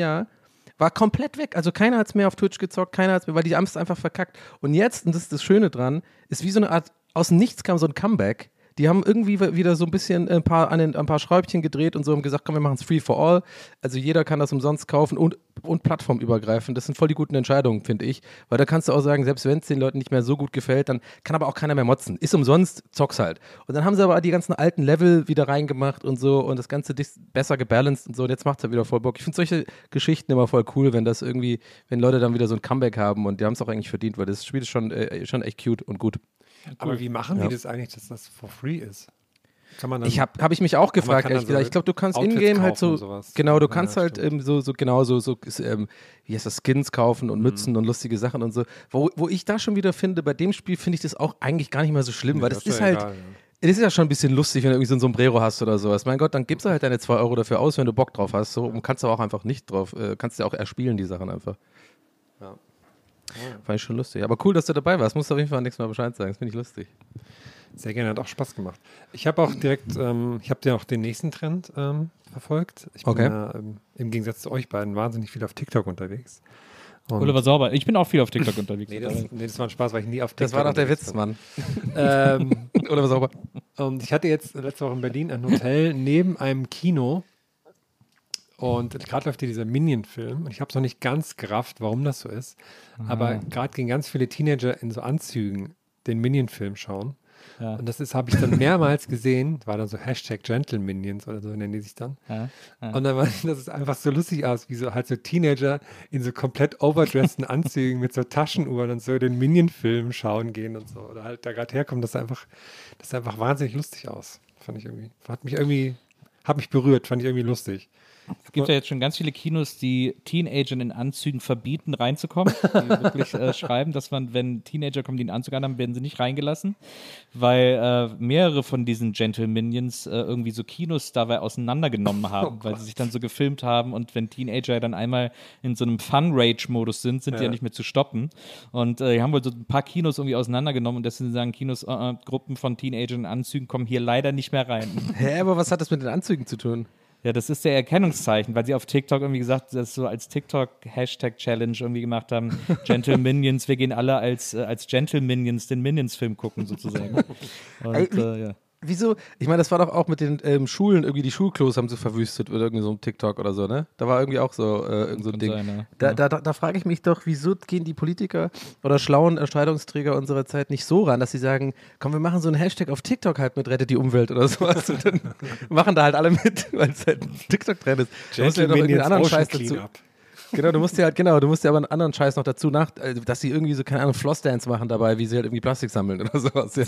war komplett weg. Also keiner hat es mehr auf Twitch gezockt, keiner hat es mehr, weil die haben es einfach verkackt. Und jetzt, und das ist das Schöne dran, ist wie so eine Art, aus dem Nichts kam so ein Comeback. Die haben irgendwie wieder so ein bisschen ein paar, an den, ein paar Schräubchen gedreht und so haben gesagt, komm, wir machen es free for all. Also jeder kann das umsonst kaufen und, und plattformübergreifend. Das sind voll die guten Entscheidungen, finde ich. Weil da kannst du auch sagen, selbst wenn es den Leuten nicht mehr so gut gefällt, dann kann aber auch keiner mehr motzen. Ist umsonst, zock's halt. Und dann haben sie aber die ganzen alten Level wieder reingemacht und so und das Ganze besser gebalanced und so. Und jetzt macht es halt wieder voll Bock. Ich finde solche Geschichten immer voll cool, wenn das irgendwie, wenn Leute dann wieder so ein Comeback haben und die haben es auch eigentlich verdient, weil das Spiel ist schon, äh, schon echt cute und gut. Aber wie machen Ja. die das eigentlich, dass das for free ist? Kann man dann, Ich habe hab ich mich auch gefragt, ehrlich so gesagt. Ich glaube, du kannst in-game halt so, genau, du Ja, kannst halt stimmt. ähm, so, so genau so, so ähm, wie heißt das, Skins kaufen Mhm. und Mützen und lustige Sachen und so. Wo, wo ich da schon wieder finde, bei dem Spiel finde ich das auch eigentlich gar nicht mehr so schlimm, Nee, weil das das ist ja halt, egal, ja. es ist ja schon ein bisschen lustig, wenn du irgendwie so ein Sombrero hast oder sowas. Mein Gott, dann gibst du halt deine 2 Euro dafür aus, wenn du Bock drauf hast. So und kannst du auch einfach nicht drauf, äh, kannst du ja auch erspielen, die Sachen einfach. Ja. Fand ich schon lustig. Aber cool, dass du dabei warst. Musst du auf jeden Fall nächstes Mal Bescheid sagen. Das finde ich lustig. Sehr gerne, hat auch Spaß gemacht. Ich habe auch direkt, ähm, ich habe ja auch den nächsten Trend ähm, verfolgt. Ich bin Okay. ja, ähm, im Gegensatz zu euch beiden wahnsinnig viel auf TikTok unterwegs. Und Oliver Sauber. Ich bin auch viel auf TikTok unterwegs. nee, das, nee, das war ein Spaß, weil ich nie auf TikTok Das war doch der Witz, bin. Mann. Ähm, was auch und ich hatte jetzt letzte Woche in Berlin ein Hotel neben einem Kino. Und gerade läuft hier dieser Minion-Film. Und ich habe es noch nicht ganz gerafft, warum das so ist. Aber gerade gehen ganz viele Teenager in so Anzügen den Minion-Film schauen. Ja. Und das ist, habe ich dann mehrmals gesehen. War dann so Hashtag Gentle Minions oder so nennen die sich dann. Ja, ja. Und dann war das ist einfach so lustig aus, wie so halt so Teenager in so komplett overdressten Anzügen mit so Taschenuhren und so den Minion-Film schauen gehen und so. Oder halt da gerade herkommen, das sah einfach, das sah einfach wahnsinnig lustig aus. Fand ich irgendwie. Hat mich irgendwie, hat mich berührt, fand ich irgendwie lustig. Es gibt ja jetzt schon ganz viele Kinos, die Teenagern in Anzügen verbieten, reinzukommen. Die wirklich äh, schreiben, dass man, wenn Teenager kommen, die einen Anzug haben, werden sie nicht reingelassen. Weil äh, mehrere von diesen Gentle Minions äh, irgendwie so Kinos dabei auseinandergenommen haben, weil sie sich dann so gefilmt haben und wenn Teenager dann einmal in so einem Fun-Rage-Modus sind, sind die ja Ja. nicht mehr zu stoppen. Und äh, die haben wohl so ein paar Kinos irgendwie auseinandergenommen und deswegen sagen Kinos, äh, äh, Gruppen von Teenagern in Anzügen kommen hier leider nicht mehr rein. Hä, aber was hat das mit den Anzügen zu tun? Ja, das ist der Erkennungszeichen, weil sie auf TikTok irgendwie gesagt, das so als TikTok-Hashtag-Challenge irgendwie gemacht haben. Gentle Minions, wir gehen alle als, äh, als Gentle Minions den Minions-Film gucken, sozusagen. Und, äh, ja. Wieso? Ich meine, das war doch auch mit den ähm, Schulen, irgendwie die Schulklos haben sie verwüstet oder irgendwie so ein TikTok oder so, ne? Da war irgendwie auch so, äh, irgend so ein Ding. sein, ja. Da, da, da, da frage ich mich doch, wieso gehen die Politiker oder schlauen Entscheidungsträger unserer Zeit nicht so ran, dass sie sagen, komm, wir machen so einen Hashtag auf TikTok halt mit Rettet die Umwelt oder sowas. Und dann machen da halt alle mit, weil es halt ein TikTok-Trend ist. Da musst du ja noch irgendwie einen anderen Scheiß dazu. Genau, du musst ja halt, genau, du musst ja aber einen anderen Scheiß noch dazu nach, äh, dass sie irgendwie so, keine Ahnung, Flossdance machen dabei, wie sie halt irgendwie Plastik sammeln oder sowas, ja.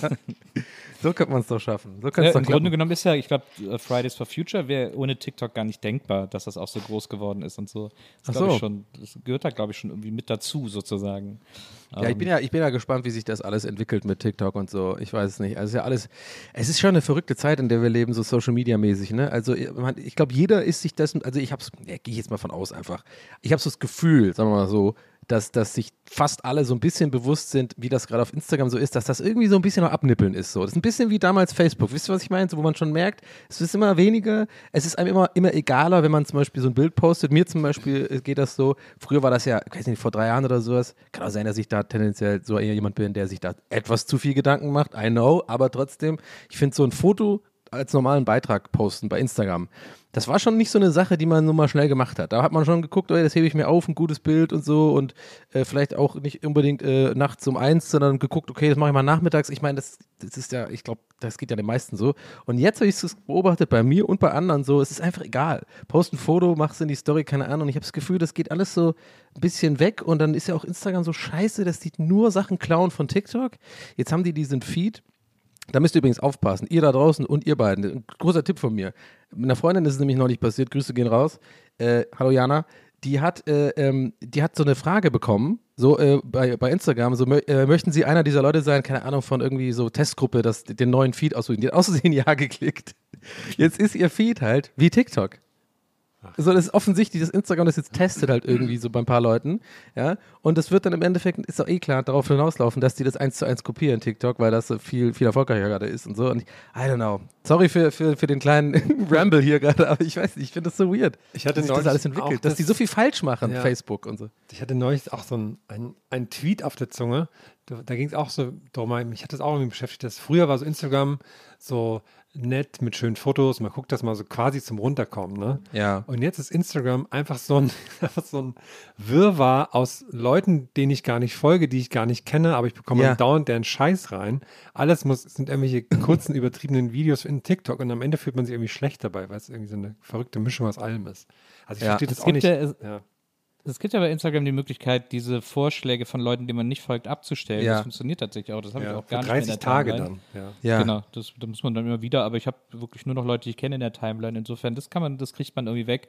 so könnte man es doch schaffen. So Ja, es Im klappen. Grunde genommen ist ja, ich glaube, Fridays for Future wäre ohne TikTok gar nicht denkbar, dass das auch so groß geworden ist und so. Das, so. schon, das gehört da, glaube ich, schon irgendwie mit dazu, sozusagen. Ja, ich bin ja, ich bin ja gespannt, wie sich das alles entwickelt mit TikTok und so. Ich weiß es nicht. Also ja alles, es ist schon eine verrückte Zeit, in der wir leben, so Social Media mäßig, ne? Also ich glaube, jeder ist sich dessen, also ich hab's, ja, gehe ich jetzt mal von aus einfach. Ich habe so das Gefühl, sagen wir mal so, dass, dass sich fast alle so ein bisschen bewusst sind, wie das gerade auf Instagram so ist, dass das irgendwie so ein bisschen noch abnippeln ist. So. Das ist ein bisschen wie damals Facebook. Wisst ihr, was ich meine? So, wo man schon merkt, es ist immer weniger, es ist einem immer, immer egaler, wenn man zum Beispiel so ein Bild postet. Mir zum Beispiel äh, geht das so, früher war das ja, ich weiß nicht, vor drei Jahren oder sowas, kann auch sein, dass ich da tendenziell so eher jemand bin, der sich da etwas zu viel Gedanken macht, I know, aber trotzdem, ich finde so ein Foto als normalen Beitrag posten bei Instagram. Das war schon nicht so eine Sache, die man nur mal schnell gemacht hat. Da hat man schon geguckt, oh, das hebe ich mir auf, ein gutes Bild und so und äh, vielleicht auch nicht unbedingt äh, nachts um eins, sondern geguckt, okay, das mache ich mal nachmittags. Ich meine, das, das ist ja, ich glaube, das geht ja den meisten so. Und jetzt habe ich es beobachtet bei mir und bei anderen so, es ist einfach egal. Post ein Foto, machst in die Story, keine Ahnung. Und ich habe das Gefühl, das geht alles so ein bisschen weg und dann ist ja auch Instagram so scheiße, dass die nur Sachen klauen von TikTok. Jetzt haben die diesen Feed. Da müsst ihr übrigens aufpassen, ihr da draußen und ihr beiden. Ein großer Tipp von mir. Mit einer Freundin ist es nämlich neulich passiert. Grüße gehen raus. Äh, hallo Jana. Die hat, äh, ähm, die hat so eine Frage bekommen, so äh, bei, bei Instagram, so äh, möchten Sie einer dieser Leute sein, keine Ahnung, von irgendwie so Testgruppe, das den neuen Feed aussuchen. Die hat außerdem Ja geklickt. Jetzt ist ihr Feed halt wie TikTok. So, das ist offensichtlich, dass Instagram das jetzt testet halt irgendwie so bei ein paar Leuten, ja. Und das wird dann im Endeffekt, ist doch eh klar, darauf hinauslaufen, dass die das eins zu eins kopieren, TikTok, weil das so viel, viel erfolgreicher gerade ist und so. Und ich, I don't know. Sorry für, für, für den kleinen Ramble hier gerade, aber ich weiß nicht, ich finde das so weird, Ich hatte dass sich das neulich alles entwickelt, dass das- die so viel falsch machen, Ja. Facebook und so. Ich hatte neulich auch so einen ein Tweet auf der Zunge, da, da ging es auch so darum, mich hat das auch irgendwie beschäftigt, dass früher war so Instagram so nett mit schönen Fotos, man guckt das mal so quasi zum Runterkommen, ne? Ja. Und jetzt ist Instagram einfach so ein, einfach so ein Wirrwarr aus Leuten, denen ich gar nicht folge, die ich gar nicht kenne, aber ich bekomme Ja. dauernd deren Scheiß rein. Alles muss, sind irgendwelche kurzen, übertriebenen Videos in TikTok und am Ende fühlt man sich irgendwie schlecht dabei, weil es irgendwie so eine verrückte Mischung aus allem ist. Also ich Ja. verstehe das Es auch nicht. ja- es- ja. Es gibt ja bei Instagram die Möglichkeit, diese Vorschläge von Leuten, denen man nicht folgt, abzustellen. Ja. Das funktioniert tatsächlich auch. Das habe ich Ja, auch für gar nicht mehr in 30 der Tage Timeline. dann. Ja. Ja. Genau, das, da muss man dann immer wieder, aber ich habe wirklich nur noch Leute, die ich kenne in der Timeline. Insofern, das kann man, das kriegt man irgendwie weg.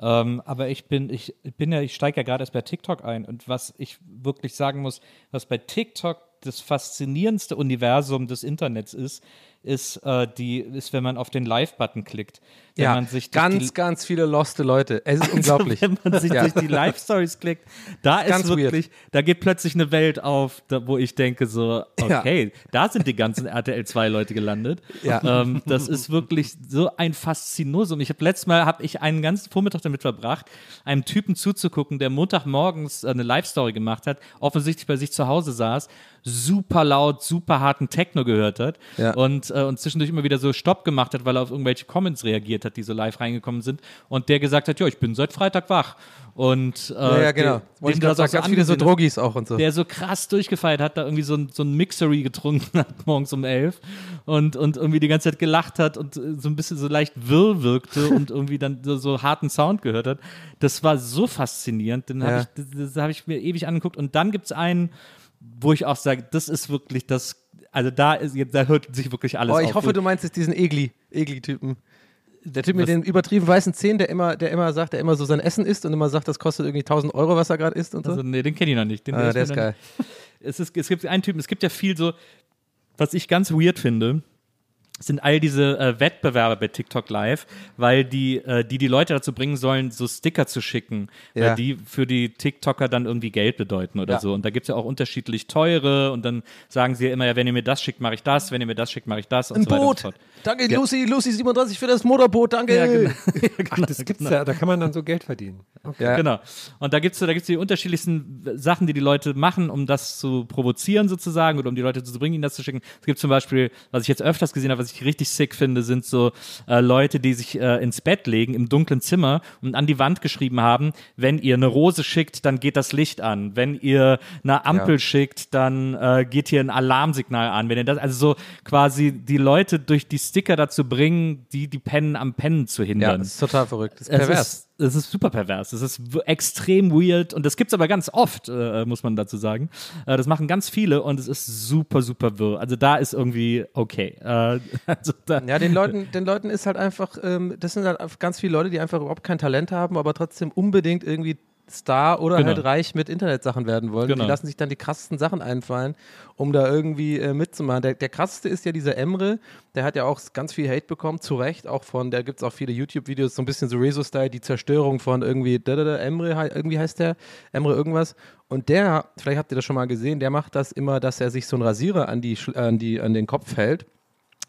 Ähm, aber ich bin, ich bin ja, ich steige ja gerade erst bei TikTok ein und was ich wirklich sagen muss, was bei TikTok das faszinierendste Universum des Internets ist, ist äh, die, ist, wenn man auf den Live-Button klickt. Wenn Ja, man sich ganz, ganz viele loste Leute. Es ist unglaublich. Also, wenn man sich Ja. durch die Live-Stories klickt, da ist Ganz weird. wirklich, da geht plötzlich eine Welt auf, da, wo ich denke so, Ja. okay, da sind die ganzen RTL 2 Leute gelandet. Ja. Ähm, das ist wirklich so ein Faszinosum. Ich habe letztes Mal habe ich einen ganzen Vormittag damit verbracht, einem Typen zuzugucken, der Montagmorgens eine Live-Story gemacht hat, offensichtlich bei sich zu Hause saß, super laut, super harten Techno gehört hat Ja. und, äh, und zwischendurch immer wieder so Stopp gemacht hat, weil er auf irgendwelche Comments reagiert hat, die so live reingekommen sind und der gesagt hat, ja, ich bin seit Freitag wach. Und äh, ja, ja, genau. Wollte ich auch so ganz viele so hat Drogis auch und so. der so krass durchgefeiert hat, da irgendwie so ein, so ein Mixery getrunken hat morgens um elf und, und irgendwie die ganze Zeit gelacht hat und äh, so ein bisschen so leicht wirr wirkte und irgendwie dann so, so harten Sound gehört hat. Das war so faszinierend. Den Ja. hab ich, das, das habe ich mir ewig angeguckt. Und dann gibt es einen, wo ich auch sage, das ist wirklich das, also da ist jetzt, da hört sich wirklich alles Oh, ich auf. hoffe, du meinst jetzt diesen Egli, Egli-Typen. Der Typ mit Was- den übertrieben weißen Zähnen, der immer, der immer sagt, der immer so sein Essen isst und immer sagt, das kostet irgendwie 1000 Euro, was er gerade isst und so. also, nee, den kenne ich noch nicht. Den, ah, der ist geil. es, ist, es gibt einen Typen, es gibt ja viel so, was ich ganz weird finde, sind all diese äh, Wettbewerbe bei TikTok Live, weil die, äh, die die Leute dazu bringen sollen, so Sticker zu schicken, Ja. äh, die für die TikToker dann irgendwie Geld bedeuten oder Ja. so. Und da gibt's ja auch unterschiedlich teure und dann sagen sie ja immer, ja, wenn ihr mir das schickt, mache ich das, wenn ihr mir das schickt, mache ich das und Ein so Boot. so. Danke, Lucy, Lucy 37 für das Motorboot, danke. Ja, genau. Ach, das gibt's ja, da kann man dann so Geld verdienen. Okay. Ja. Genau. Und da gibt's da gibt's die unterschiedlichsten Sachen, die die Leute machen, um das zu provozieren sozusagen oder um die Leute zu bringen, ihnen das zu schicken. Es gibt zum Beispiel, was ich jetzt öfters gesehen habe, was ich richtig sick finde, sind so äh, Leute, die sich äh, ins Bett legen im dunklen Zimmer und an die Wand geschrieben haben, wenn ihr eine Rose schickt, dann geht das Licht an. Wenn ihr eine Ampel Ja. schickt, dann äh, geht hier ein Alarmsignal an. Wenn ihr das, also so quasi die Leute durch die Sticker dazu bringen, die die Pennen am Pennen zu Ja, hindern. das ist total verrückt. Das ist Es pervers. Es ist super pervers. Es ist extrem weird und das gibt's aber ganz oft, äh, muss man dazu sagen. Äh, das machen ganz viele und es ist super, super wirr. Also da ist irgendwie okay. Äh, also Ja, den Leuten, den Leuten ist halt einfach, ähm, das sind halt ganz viele Leute, die einfach überhaupt kein Talent haben, aber trotzdem unbedingt irgendwie Star oder Genau. halt reich mit Internetsachen werden wollen. Genau. Die lassen sich dann die krassesten Sachen einfallen, um da irgendwie äh, mitzumachen. Der, der krasseste ist ja dieser Emre, der hat ja auch ganz viel Hate bekommen, zu Recht, auch von, da gibt es auch viele YouTube-Videos, so ein bisschen so Rezo-Style, die Zerstörung von irgendwie, da, da, da, Emre, irgendwie heißt der, Emre irgendwas. Und der, vielleicht habt ihr das schon mal gesehen, der macht das immer, dass er sich so einen Rasierer an, die, an, die, an den Kopf hält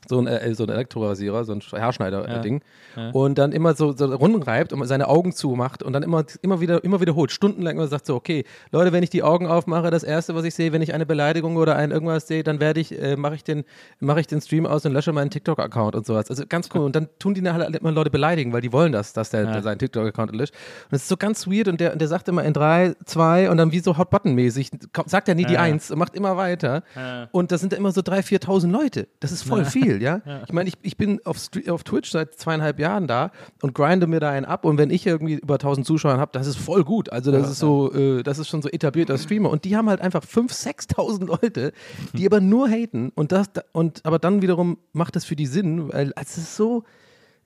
so ein, äh, so ein Elektrorasierer, so ein Haarschneider-Ding. Ja. Und dann immer so, so rumreibt und seine Augen zumacht und dann immer, immer, wieder, immer wiederholt, stundenlang immer sagt so, okay, Leute, wenn ich die Augen aufmache, das Erste, was ich sehe, wenn ich eine Beleidigung oder ein irgendwas sehe, dann werde ich, äh, mache ich, den, ich den Stream aus und lösche meinen TikTok-Account und sowas. Also ganz cool. Und dann tun die halt immer Leute beleidigen, weil die wollen das, dass der, der seinen TikTok-Account löscht. Und das ist so ganz weird und der, der sagt immer in drei, zwei und dann wie so Hot-Button-mäßig, sagt er nie die Ja. Eins und macht immer weiter. Und das sind da immer so 3.000, 4.000 Leute. Das ist voll viel, ja. Ich meine, ich, ich bin auf, auf Twitch seit zweieinhalb Jahren da und grinde mir da einen ab. Und wenn ich irgendwie über 1.000 Zuschauer habe, das ist voll gut. Also das ist so, äh, das ist schon so etablierter Streamer. Und die haben halt einfach 5.000, 6.000 Leute, die aber nur haten. Und das, und aber dann wiederum macht das für die Sinn, weil es ist so,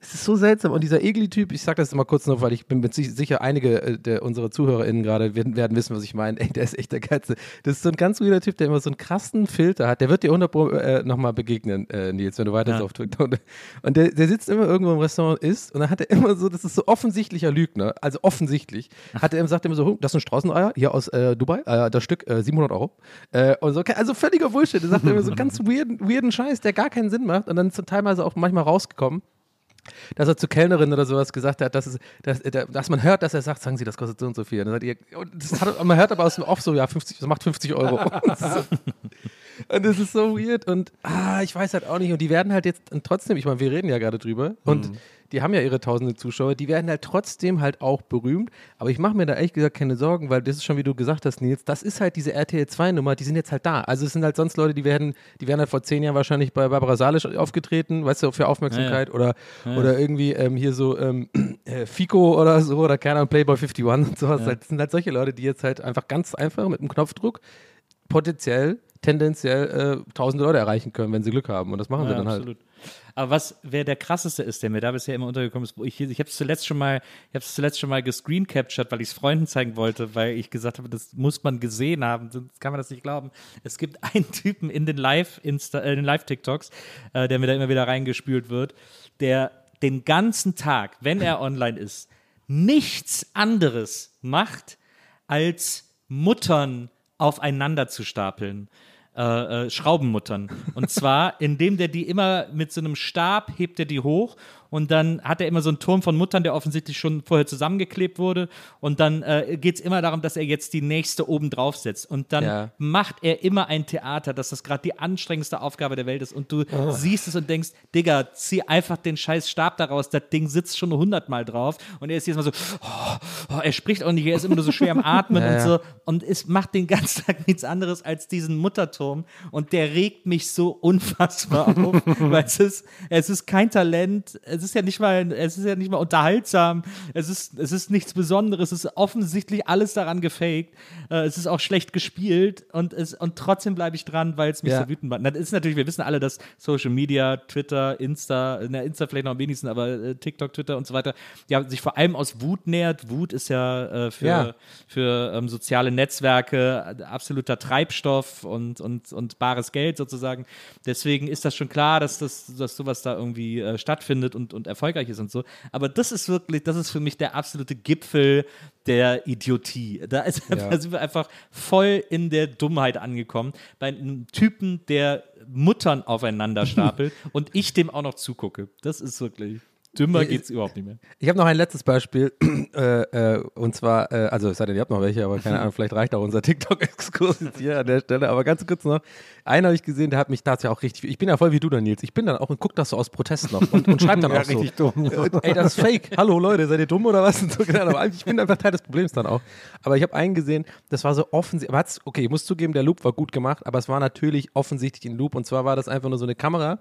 es ist so seltsam. Und dieser Egli-Typ, ich sage das immer kurz noch, weil ich bin mir sich- sicher, einige äh, der, unserer ZuhörerInnen gerade werden, werden wissen, was ich meine. Ey, der ist echt der Geilste. Das ist so ein ganz weirder Typ, der immer so einen krassen Filter hat. Der wird dir 100 Pro äh, nochmal begegnen, äh, Nils, wenn du weiter Ja. auf Twitter. Und, und der, der sitzt immer irgendwo im Restaurant und isst und dann hat er immer so, das ist so offensichtlicher Lügner, also offensichtlich, hat er, sagt er immer so, "Hm, das sind Straußeneier, hier aus äh, Dubai, äh, das Stück äh, 700 Euro. Äh, und so, also völliger Bullshit. Der sagt immer so ganz weirden, weirden Scheiß, der gar keinen Sinn macht und dann ist er teilweise auch manchmal rausgekommen dass er zur Kellnerin oder sowas gesagt hat, dass, es, dass, dass man hört, dass er sagt, sagen Sie, das kostet so und so viel. Und ihr, und hat, man hört aber aus dem Off so, ja, 50, das macht 50 Euro. Und das ist so- weird und ah, ich weiß halt auch nicht. Und die werden halt jetzt und trotzdem, ich meine, wir reden ja gerade drüber und die haben ja ihre tausende Zuschauer, die werden halt trotzdem halt auch berühmt. Aber ich mache mir da ehrlich gesagt keine Sorgen, weil das ist schon, wie du gesagt hast, Nils, das ist halt diese RTL 2-Nummer, die sind jetzt halt da. Also es sind halt sonst Leute, die werden, die werden halt vor zehn Jahren wahrscheinlich bei Barbara Salisch aufgetreten, weißt du, für Aufmerksamkeit oder, oder irgendwie ähm, hier so ähm, äh, Fico oder so oder keine Ahnung, Playboy 51 und sowas. Das sind halt solche Leute, die jetzt halt einfach ganz einfach mit einem Knopfdruck potenziell, tendenziell äh, tausende Leute erreichen können, wenn sie Glück haben. Und das machen sie Ja, dann halt. absolut. Aber was, wer der krasseste ist, der mir da bisher immer untergekommen ist, wo ich, ich habe es zuletzt schon mal, ich habe es zuletzt schon mal gescreen captured, weil ich es Freunden zeigen wollte, weil ich gesagt habe, das muss man gesehen haben, sonst kann man das nicht glauben. Es gibt einen Typen in den Live Insta, äh, in den Live TikToks, äh, der mir da immer wieder reingespült wird, der den ganzen Tag, wenn er online ist, nichts anderes macht, als Muttern aufeinander zu stapeln. Äh, äh, Schraubenmuttern. Und zwar, indem der die immer mit so einem Stab hebt er die hoch und dann hat er immer so einen Turm von Muttern, der offensichtlich schon vorher zusammengeklebt wurde. Und dann äh, geht es immer darum, dass er jetzt die nächste oben drauf setzt. Und dann Ja. macht er immer ein Theater, dass das gerade die anstrengendste Aufgabe der Welt ist. Und du siehst es und denkst, Digga, zieh einfach den scheiß Stab daraus. Das Ding sitzt schon hundertmal drauf. Und er ist jedes Mal so, oh, oh, er spricht auch nicht, er ist immer nur so schwer am Atmen Ja, und ja. so. Und es macht den ganzen Tag nichts anderes als diesen Mutterturm. Und der regt mich so unfassbar auf, weil es ist, es ist kein Talent, es ist ja nicht mal, es ist ja nicht mal unterhaltsam, es ist, es ist nichts Besonderes, es ist offensichtlich alles daran gefaked. Äh, es ist auch schlecht gespielt und, es, und trotzdem bleibe ich dran, weil es mich Ja. so wütend macht. Das ist natürlich, wir wissen alle, dass Social Media, Twitter, Insta, na, Insta vielleicht noch am wenigsten, aber äh, TikTok, Twitter und so weiter, ja, sich vor allem aus Wut nähert. Wut ist ja äh, für, Ja. für ähm, soziale Netzwerke äh, absoluter Treibstoff und, und, und bares Geld sozusagen. Deswegen ist das schon klar, dass, das, dass sowas da irgendwie äh, stattfindet und, und erfolgreich ist und so. Aber das ist wirklich, das ist für mich der absolute Gipfel der Idiotie. Da, ist, da sind wir einfach voll in der Dummheit angekommen. Bei einem Typen, der Muttern aufeinander stapelt und ich dem auch noch zugucke. Das ist wirklich. Dümmer geht's überhaupt nicht mehr. Ich habe noch ein letztes Beispiel. äh, äh, und zwar, äh, also es sei denn, ihr habt noch welche, aber keine Ahnung, vielleicht reicht auch unser TikTok-Exkurs jetzt hier an der Stelle. Aber ganz kurz noch, einen habe ich gesehen, der hat mich tatsächlich auch richtig. Ich bin ja voll wie du, dann, Nils. Ich bin dann auch und guck das so aus Protest noch und, und schreib dann Ja, auch so. dumm. Äh, Ey, das ist fake. Hallo Leute, seid ihr dumm oder was? Und so, genau. Aber ich bin einfach Teil des Problems dann auch. Aber ich habe einen gesehen, das war so offensichtlich. Okay, ich muss zugeben, der Loop war gut gemacht, aber es war natürlich offensichtlich ein Loop. Und zwar war das einfach nur so eine Kamera,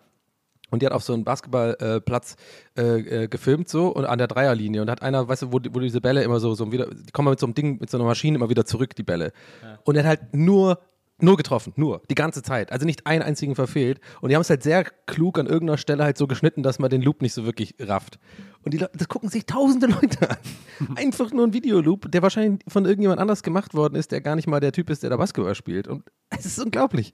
und die hat auf so einem Basketballplatz äh, äh, gefilmt so und an der Dreierlinie und hat einer, weißt du, wo, wo diese Bälle immer so, so wieder, die kommen mit so einem Ding, mit so einer Maschine immer wieder zurück, die Bälle. Und er hat halt nur, nur getroffen, nur, die ganze Zeit. Also nicht einen einzigen verfehlt. Und die haben es halt sehr klug an irgendeiner Stelle halt so geschnitten, dass man den Loop nicht so wirklich rafft. Und die Leute, das gucken sich tausende Leute an. Einfach nur ein Videoloop, der wahrscheinlich von irgendjemand anders gemacht worden ist, der gar nicht mal der Typ ist, der da Basketball spielt. Und es ist unglaublich.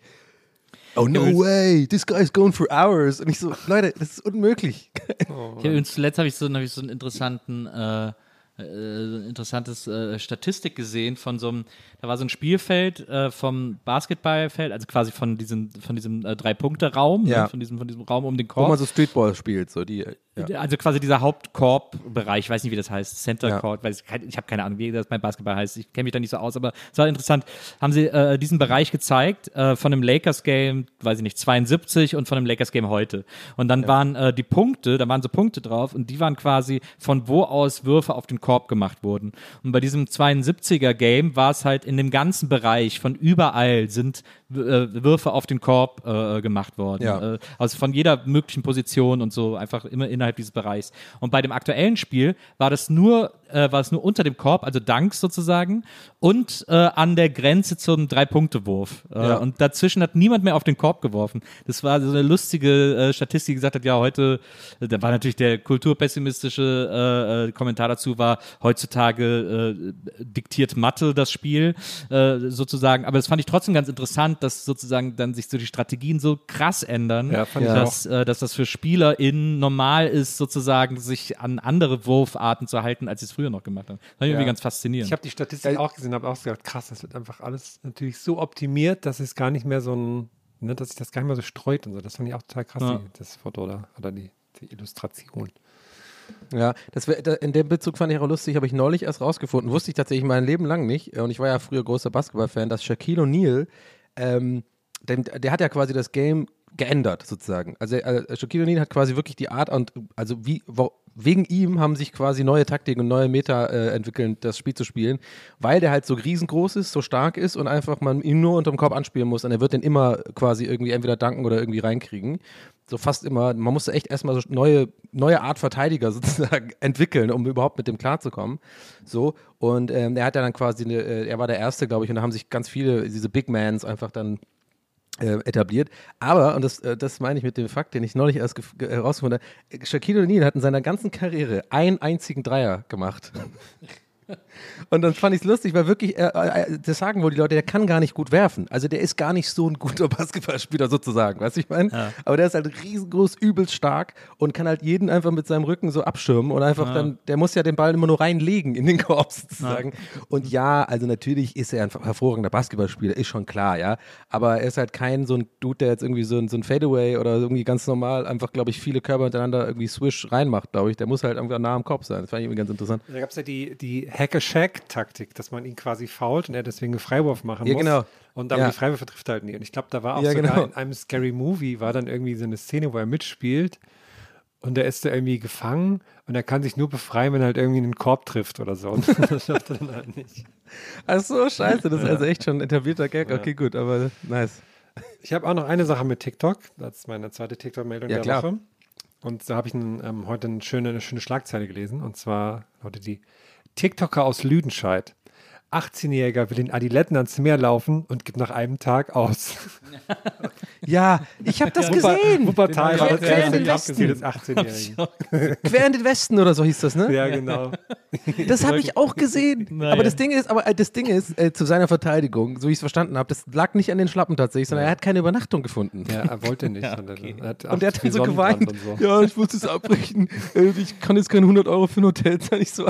Oh no way, this guy's going for hours. Und ich so, Leute, das ist unmöglich. Ich hab zuletzt habe ich so, hab ich so einen interessanten, äh, äh, interessantes äh, Statistik gesehen von so einem, da war so ein Spielfeld äh, vom Basketballfeld, also quasi von diesem, von diesem äh, Drei-Punkte-Raum, Ja. ne, von, diesem, von diesem Raum um den Wo Korb. man so Streetball spielt, so die. Ja. Also quasi dieser Hauptkorb-Bereich, ich weiß nicht, wie das heißt, Center Ja. Court, weiß ich, habe keine Ahnung, wie das beim Basketball heißt, ich kenne mich da nicht so aus, aber es war interessant. Haben sie äh, diesen Bereich gezeigt äh, von einem Lakers-Game, weiß ich nicht, 72 und von einem Lakers-Game heute. Und dann waren äh, die Punkte, da waren so Punkte drauf und die waren quasi von wo aus Würfe auf den Korb gemacht wurden. Und bei diesem 72er-Game war es halt in dem ganzen Bereich, von überall sind äh, Würfe auf den Korb äh, gemacht worden. Ja. Äh, also von jeder möglichen Position und so, einfach immer innerhalb dieses Bereichs. Und bei dem aktuellen Spiel war das nur, äh, war es nur unter dem Korb, also Danks sozusagen, und äh, an der Grenze zum Drei-Punkte-Wurf. Äh, Ja. Und dazwischen hat niemand mehr auf den Korb geworfen. Das war so eine lustige äh, Statistik, die gesagt hat, ja, heute, äh, da war natürlich der kulturpessimistische äh, Kommentar dazu, war heutzutage diktiert Mathe das Spiel sozusagen. Aber das fand ich trotzdem ganz interessant, dass sozusagen dann sich so die Strategien so krass ändern, Ja, dass, dass das für SpielerInnen normal ist, sozusagen sich an andere Wurfarten zu halten, als sie es früher noch gemacht haben. Das fand ich irgendwie ganz faszinierend. Ich habe die Statistik auch gesehen, habe auch gesagt, krass, das wird einfach alles natürlich so optimiert, dass es gar nicht mehr so ein, ne, dass sich das gar nicht mehr so streut und so. Das fand ich auch total krass, Ja. das Foto da oder die die Illustration. Ja, das wär, da, in dem Bezug fand ich auch lustig, habe ich neulich erst rausgefunden, wusste ich tatsächlich mein Leben lang nicht. Und ich war ja früher großer Basketballfan, dass Shaquille O'Neal, ähm, denn, der hat ja quasi das Game geändert sozusagen. Also äh, Shaquille O'Neal hat quasi wirklich die Art und also wie wo, wegen ihm haben sich quasi neue Taktiken und neue Meta äh, entwickelt, das Spiel zu spielen, weil der halt so riesengroß ist, so stark ist und einfach man ihn nur unterm Korb anspielen muss und er wird den immer quasi irgendwie entweder danken oder irgendwie reinkriegen. So fast immer, man musste echt erstmal so neue, neue Art Verteidiger sozusagen entwickeln, um überhaupt mit dem klarzukommen. So, und ähm, er hat ja dann quasi, eine, äh, er war der Erste, glaube ich, und da haben sich ganz viele, diese Big Mans einfach dann äh, etabliert. Aber, und das, äh, das meine ich mit dem Fakt, den ich neulich erst herausgefunden habe, Shaquille O'Neal hat in seiner ganzen Karriere einen einzigen Dreier gemacht. Und dann fand ich es lustig, weil wirklich, äh, äh, das sagen wohl die Leute, der kann gar nicht gut werfen. Also der ist gar nicht so ein guter Basketballspieler sozusagen, weißt du, ich meine? Ja. Aber der ist halt riesengroß, übelst stark und kann halt jeden einfach mit seinem Rücken so abschirmen und einfach ja. dann, der muss ja den Ball immer nur reinlegen in den Korb sozusagen. Ja. Und ja, also natürlich ist er ein hervorragender Basketballspieler, ist schon klar, ja. Aber er ist halt kein so ein Dude, der jetzt irgendwie so ein, so ein Fadeaway oder irgendwie ganz normal einfach, glaube ich, viele Körper hintereinander irgendwie Swish reinmacht, glaube ich. Der muss halt irgendwie nah am Kopf sein. Das fand ich irgendwie ganz interessant. Da gab es ja die, die Hack-a-Shack-Taktik, dass man ihn quasi fault und er deswegen einen Freiwurf machen ja, muss. Genau. Und aber ja. die Freiwürfe trifft er halt nie. Und ich glaube, da war auch ja, sogar genau. in einem Scary Movie, war dann irgendwie so eine Szene, wo er mitspielt und er ist da irgendwie gefangen und er kann sich nur befreien, wenn er halt irgendwie einen Korb trifft oder so. Und das schafft er dann halt nicht. Ach so, scheiße, das ist also echt schon ein etablierter Gag. Okay, gut, aber nice. Ich habe auch noch eine Sache mit TikTok. Das ist meine zweite TikTok-Meldung der klar. Woche. Und da habe ich ein, ähm, heute eine schöne, eine schöne Schlagzeile gelesen. Und zwar lautet die TikToker aus Lüdenscheid. 18-Jähriger will in Adiletten ans Meer laufen und gibt nach einem Tag aus. Ja, ich habe das gesehen. Wuppertal war das erste Kampfgefühl des 18-Jährigen. Quer in den Westen oder so hieß das, ne? Ja, genau. Das habe ich auch gesehen. Naja. Aber das Ding ist, aber äh, das Ding ist, äh, zu seiner Verteidigung, so wie ich es verstanden habe, das lag nicht an den Schlappen tatsächlich, sondern er hat keine Übernachtung gefunden. Ja, er wollte nicht. ja, okay. er und er hat dann so geweint. So. Ja, ich muss es abbrechen. Äh, ich kann jetzt keine 100 Euro für ein Hotel zahlen. Ich so,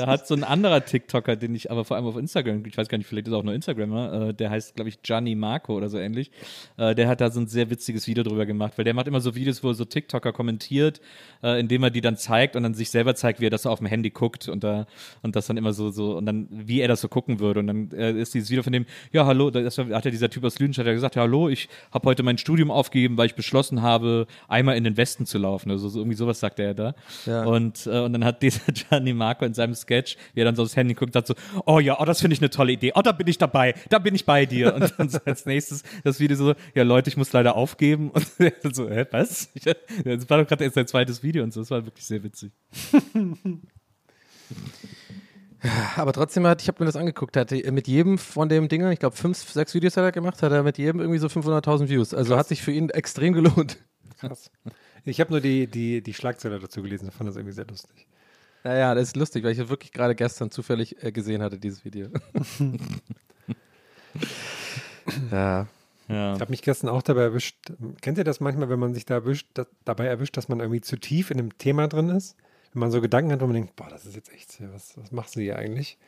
da hat so ein anderer TikToker, den ich aber vor allem auf Instagram, ich weiß gar nicht, vielleicht ist er auch nur Instagrammer, äh, der heißt, glaube ich, Gianni Marco oder so ähnlich. Äh, der hat da so ein sehr witziges Video drüber gemacht, weil der macht immer so Videos, wo er so TikToker kommentiert, äh, indem er die dann zeigt und dann sich selber zeigt, wie er das so auf dem Handy guckt und da und das dann immer so, so und dann, wie er das so gucken würde. Und dann äh, ist dieses Video von dem, ja, hallo, da hat ja dieser Typ aus Lüdenstadt gesagt, ja, hallo, ich habe heute mein Studium aufgegeben, weil ich beschlossen habe, einmal in den Westen zu laufen. Also so, irgendwie sowas sagt er da. Ja. Und, äh, und dann hat dieser Gianni Marco in seinem Sketch, wie er dann so aufs Handy guckt, sagt so, oh ja, oh, das finde ich eine tolle Idee, oh, da bin ich dabei, da bin ich bei dir. Und dann so als nächstes das Video so, ja Leute, ich muss leider aufgeben. Und so, hä, was? das war doch gerade erst sein zweites Video und so, das war wirklich sehr witzig. Aber trotzdem hat, ich habe mir das angeguckt, hat mit jedem von dem Dinger, ich glaube fünf, sechs Videos hat er gemacht, hat er mit jedem irgendwie so 500.000 Views. Also Krass. hat sich für ihn extrem gelohnt. Krass. Ich habe nur die, die, die Schlagzeile dazu gelesen, fand das irgendwie sehr lustig. Naja, das ist lustig, weil ich wirklich gerade gestern zufällig äh, gesehen hatte, dieses Video. ja. ja. Ich habe mich gestern auch dabei erwischt. Kennt ihr das manchmal, wenn man sich da erwischt, da, dabei erwischt, dass man irgendwie zu tief in einem Thema drin ist? Wenn man so Gedanken hat, wo man denkt, boah, das ist jetzt echt, was, was machst du hier eigentlich?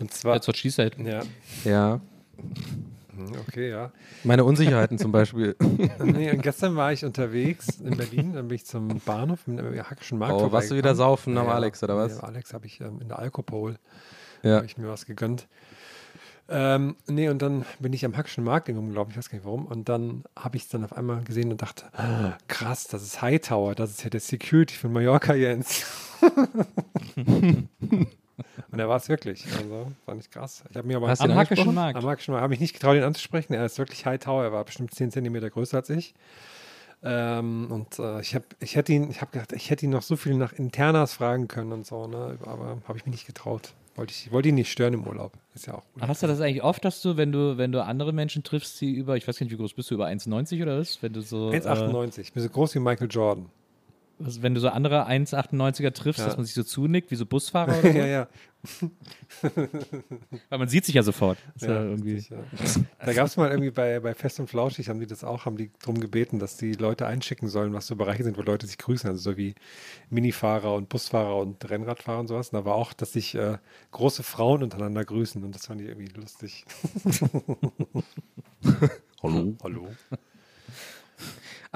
Und zwar. That's what she said. Ja. Ja. Mhm, okay, ja. Meine Unsicherheiten zum Beispiel. nee, gestern war ich unterwegs in Berlin, dann bin ich zum Bahnhof im Hackischen Markt. Oh, warst du wieder saufen am ja, Alex oder was? Ja, Alex habe ich ähm, in der Alkopol. Ja. Habe ich mir was gegönnt. Ähm, nee, und dann bin ich am Hackischen Markt glaube ich, weiß gar nicht warum. Und dann habe ich es dann auf einmal gesehen und dachte, ah, krass, das ist Hightower, das ist ja der Security von Mallorca Jens. Und er war es wirklich. Also fand ich krass. Ich habe mir aber Hast am Hackischen Markt. Am Hackischen Markt habe ich nicht getraut, ihn anzusprechen. Er ist wirklich Hightower. Er war bestimmt 10 Zentimeter größer als ich. Ähm, und äh, ich habe ich hätte ihn, ich habe gedacht, ich hätte ihn noch so viel nach Internas fragen können und so, ne? Aber habe ich mich nicht getraut. Wollte ich wollte ihn nicht stören im Urlaub. Ist ja auch gut. Hast du das eigentlich oft, dass du, wenn du, wenn du andere Menschen triffst, die über, ich weiß nicht, wie groß bist du, über 1,90 oder was? Wenn du so. 1,98. Äh, ich bin so groß wie Michael Jordan. Also wenn du so andere 1,98er triffst, ja. dass man sich so zunickt, wie so Busfahrer oder so. ja, ja. Weil man sieht sich ja sofort. Ja, ja richtig, da gab es mal irgendwie bei, bei Fest und Flauschig, haben die das auch, haben die darum gebeten, dass die Leute einschicken sollen, was so Bereiche sind, wo Leute sich grüßen, also so wie Minifahrer und Busfahrer und Rennradfahrer und sowas. Und da war auch, dass sich äh, große Frauen untereinander grüßen und das fand ich irgendwie lustig. Hallo. Hallo.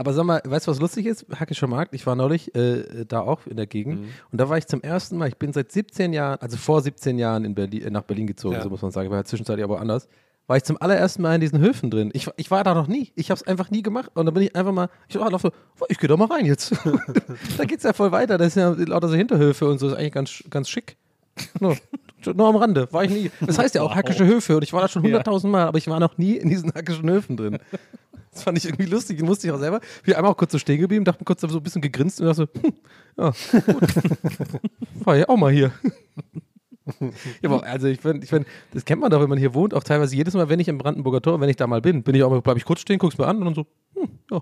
Aber sag mal, weißt du, was lustig ist? Hackischer Markt, ich war neulich äh, da auch in der Gegend und da war ich zum ersten Mal, ich bin seit 17 Jahren, also vor 17 Jahren in Berlin, äh, nach Berlin gezogen, Ja. so muss man sagen, ich war ja zwischenzeitlich aber anders, war ich zum allerersten Mal in diesen Höfen drin. Ich, ich war da noch nie, ich habe es einfach nie gemacht und dann bin ich einfach mal, ich war so, oh, ich gehe da mal rein jetzt. da geht's ja voll weiter, das sind ja lauter so Hinterhöfe und so, ist eigentlich ganz, ganz schick. Nur, nur am Rande, war ich nie. Das heißt ja auch hackische Höfe und ich war da schon hunderttausend Mal, aber ich war noch nie in diesen hackischen Höfen drin. Das fand ich irgendwie lustig, den musste ich auch selber. Wir einmal auch kurz so stehen geblieben, dachte kurz so ein bisschen gegrinst und dachte so, hm, ja, gut. War ja auch mal hier. ja, aber also ich finde, ich find, das kennt man doch, wenn man hier wohnt, auch teilweise jedes Mal, wenn ich im Brandenburger Tor, wenn ich da mal bin, bin ich auch mal, bleib ich kurz stehen, guck's mir an und dann so, hm, ja,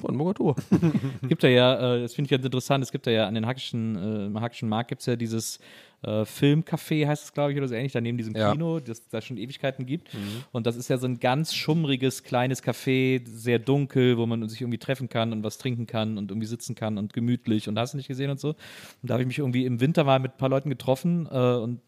Brandenburger Tor. gibt ja ja, äh, das finde ich ganz interessant, es gibt ja ja an den Hackischen, äh, Hackischen Markt gibt es ja dieses äh, Filmcafé, heißt es, glaube ich, oder so ähnlich, da neben diesem Ja. Kino, das da schon Ewigkeiten gibt. Und das ist ja so ein ganz schummriges, kleines Café, sehr dunkel, wo man sich irgendwie treffen kann und was trinken kann und irgendwie sitzen kann und gemütlich und hast du nicht gesehen und so. Und da habe ich mich irgendwie im Winter mal mit ein paar Leuten getroffen äh, und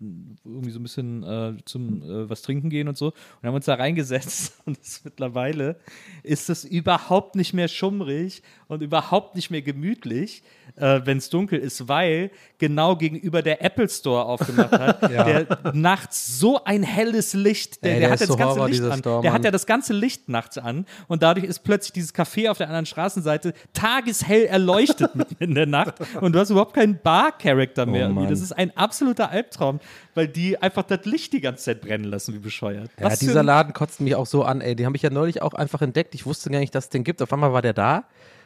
irgendwie so ein bisschen äh, zum äh, was trinken gehen und so. Und haben uns da reingesetzt und es mittlerweile ist es überhaupt nicht mehr schummrig und überhaupt nicht mehr gemütlich, äh, wenn es dunkel ist, weil genau gegenüber der Apple Store aufgemacht hat, der nachts so ein helles Licht, der, Ey, der, der hat ja das so ganze Horror, Licht an. Store, der hat ja das ganze Licht nachts an und dadurch ist plötzlich dieses Café auf der anderen Straßenseite tageshell erleuchtet mitten in der Nacht und du hast überhaupt keinen Bar-Charakter mehr. Mann. das ist ein absoluter Albtraum, weil die einfach das Licht die ganze Zeit brennen lassen, wie bescheuert. Ja, Was dieser Laden kotzt mich auch so an, ey. Die habe ich ja neulich auch einfach entdeckt. Ich wusste gar nicht, dass es den gibt. Auf einmal war der da.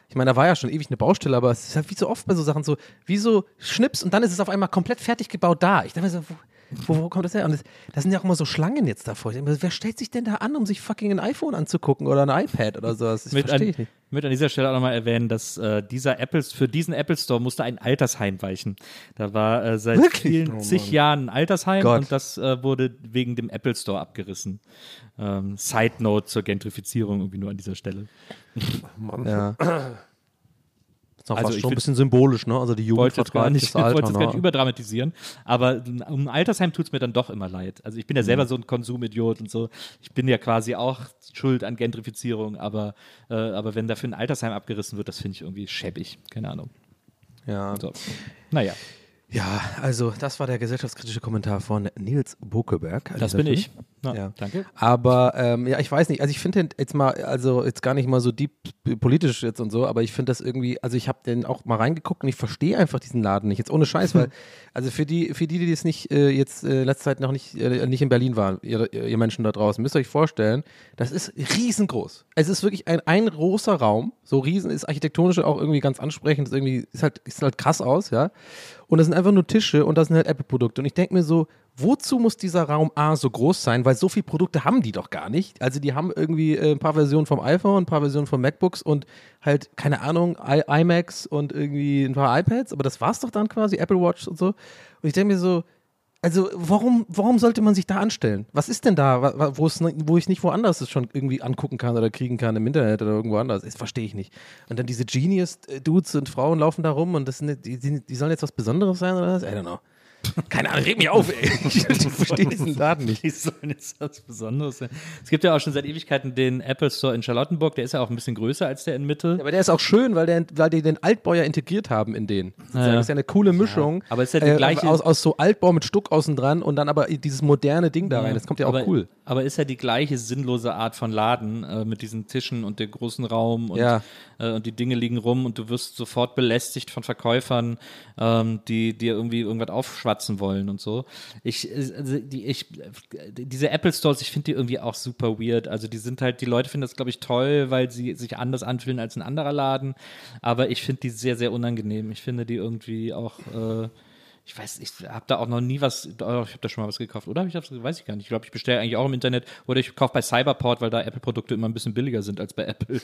Ich meine, da war ja schon ewig eine Baustelle, aber es ist halt wie so oft bei so Sachen so, wie so Schnips und dann ist es auf einmal komplett fertig gebaut da. Ich dachte mir so, wo, wo, kommt das her? Und das, das sind ja auch immer so Schlangen jetzt davor. Ich denke wer stellt sich denn da an, um sich fucking ein iPhone anzugucken oder ein iPad oder so? Das mit verstehe an, ich nicht. mit an dieser Stelle auch nochmal erwähnen, dass äh, dieser Apples, für diesen Apple Store musste ein Altersheim weichen. Da war äh, seit Wirklich? vielen zig Jahren ein Altersheim Gott. und das äh, wurde wegen dem Apple Store abgerissen. Ähm, Side Note zur Gentrifizierung irgendwie nur an dieser Stelle. Ja. Ist auch Also fast schon ein bisschen symbolisch, ne? Also die Jugend wollte jetzt gar vertreibt nicht, das Alter, wollte jetzt gar nicht überdramatisieren, aber um ein Altersheim tut es mir dann doch immer leid. Also ich bin ja selber Mhm. so ein Konsumidiot und so. Ich bin ja quasi auch schuld an Gentrifizierung, aber, äh, aber wenn dafür ein Altersheim abgerissen wird, das finde ich irgendwie schäbig. Keine Ahnung. Ja. So. Naja, ja, also das war der gesellschaftskritische Kommentar von Nils Bokeberg. das bin ich. Na, Ja. Danke. Aber ähm, ja, ich weiß nicht. Also ich finde den jetzt mal, also jetzt gar nicht mal so deep politisch jetzt und so, aber ich finde das irgendwie, also ich habe den auch mal reingeguckt und ich verstehe einfach diesen Laden nicht. Jetzt ohne Scheiß, weil, also für die, für die, die das nicht äh, jetzt äh, letzte Zeit noch nicht, äh, nicht in Berlin waren, ihr, ihr Menschen da draußen, müsst ihr euch vorstellen, das ist riesengroß. Es ist wirklich ein, ein großer Raum, so riesen, ist architektonisch auch irgendwie ganz ansprechend, ist irgendwie, ist halt, ist halt krass aus, ja. Und das sind einfach nur Tische und das sind halt Apple-Produkte. Und ich denke mir so, wozu muss dieser Raum A so groß sein? Weil so viele Produkte haben die doch gar nicht. Also die haben irgendwie äh, ein paar Versionen vom iPhone, ein paar Versionen von MacBooks und halt, keine Ahnung, I iMacs und irgendwie ein paar iPads. Aber das war's doch dann quasi, Apple Watch und so. Und ich denke mir so, also warum, warum sollte man sich da anstellen? Was ist denn da, wo, wo ich nicht woanders es schon irgendwie angucken kann oder kriegen kann im Internet oder irgendwo anders? Das verstehe ich nicht. Und dann diese Genius-Dudes und Frauen laufen da rum und das sind, die, die, die sollen jetzt was Besonderes sein oder was? I don't know. Keine Ahnung, red mich auf, ey. Ich, verstehe diesen Laden nicht. Die sollen jetzt was Besonderes sein. Es gibt ja auch schon seit Ewigkeiten den Apple Store in Charlottenburg, der ist ja auch ein bisschen größer als der in Mitte. Aber der ist auch schön, weil, der, weil die den Altbau ja integriert haben in den. Ja. Das ist ja eine coole Mischung. aber es ist ja die gleiche- Aus, aus so Altbau mit Stuck außen dran und dann aber dieses moderne Ding da rein. Das kommt ja auch aber, cool. Aber ist ja die gleiche sinnlose Art von Laden äh, mit diesen Tischen und dem großen Raum und, Ja. äh, und die Dinge liegen rum und du wirst sofort belästigt von Verkäufern, ähm, die dir irgendwie irgendwas aufschwatzen wollen und so. Ich, äh, also die, ich, diese Apple Stores, ich finde die irgendwie auch super weird. Also die sind halt, die Leute finden das, glaube ich, toll, weil sie sich anders anfühlen als ein anderer Laden. Aber ich finde die sehr, sehr unangenehm. Ich finde die irgendwie auch. Äh, ich weiß, ich habe da auch noch nie was, ich habe da schon mal was gekauft, oder? Ich das, weiß ich gar nicht. Ich glaube, ich bestelle eigentlich auch im Internet oder ich kaufe bei Cyberport, weil da Apple-Produkte immer ein bisschen billiger sind als bei Apple.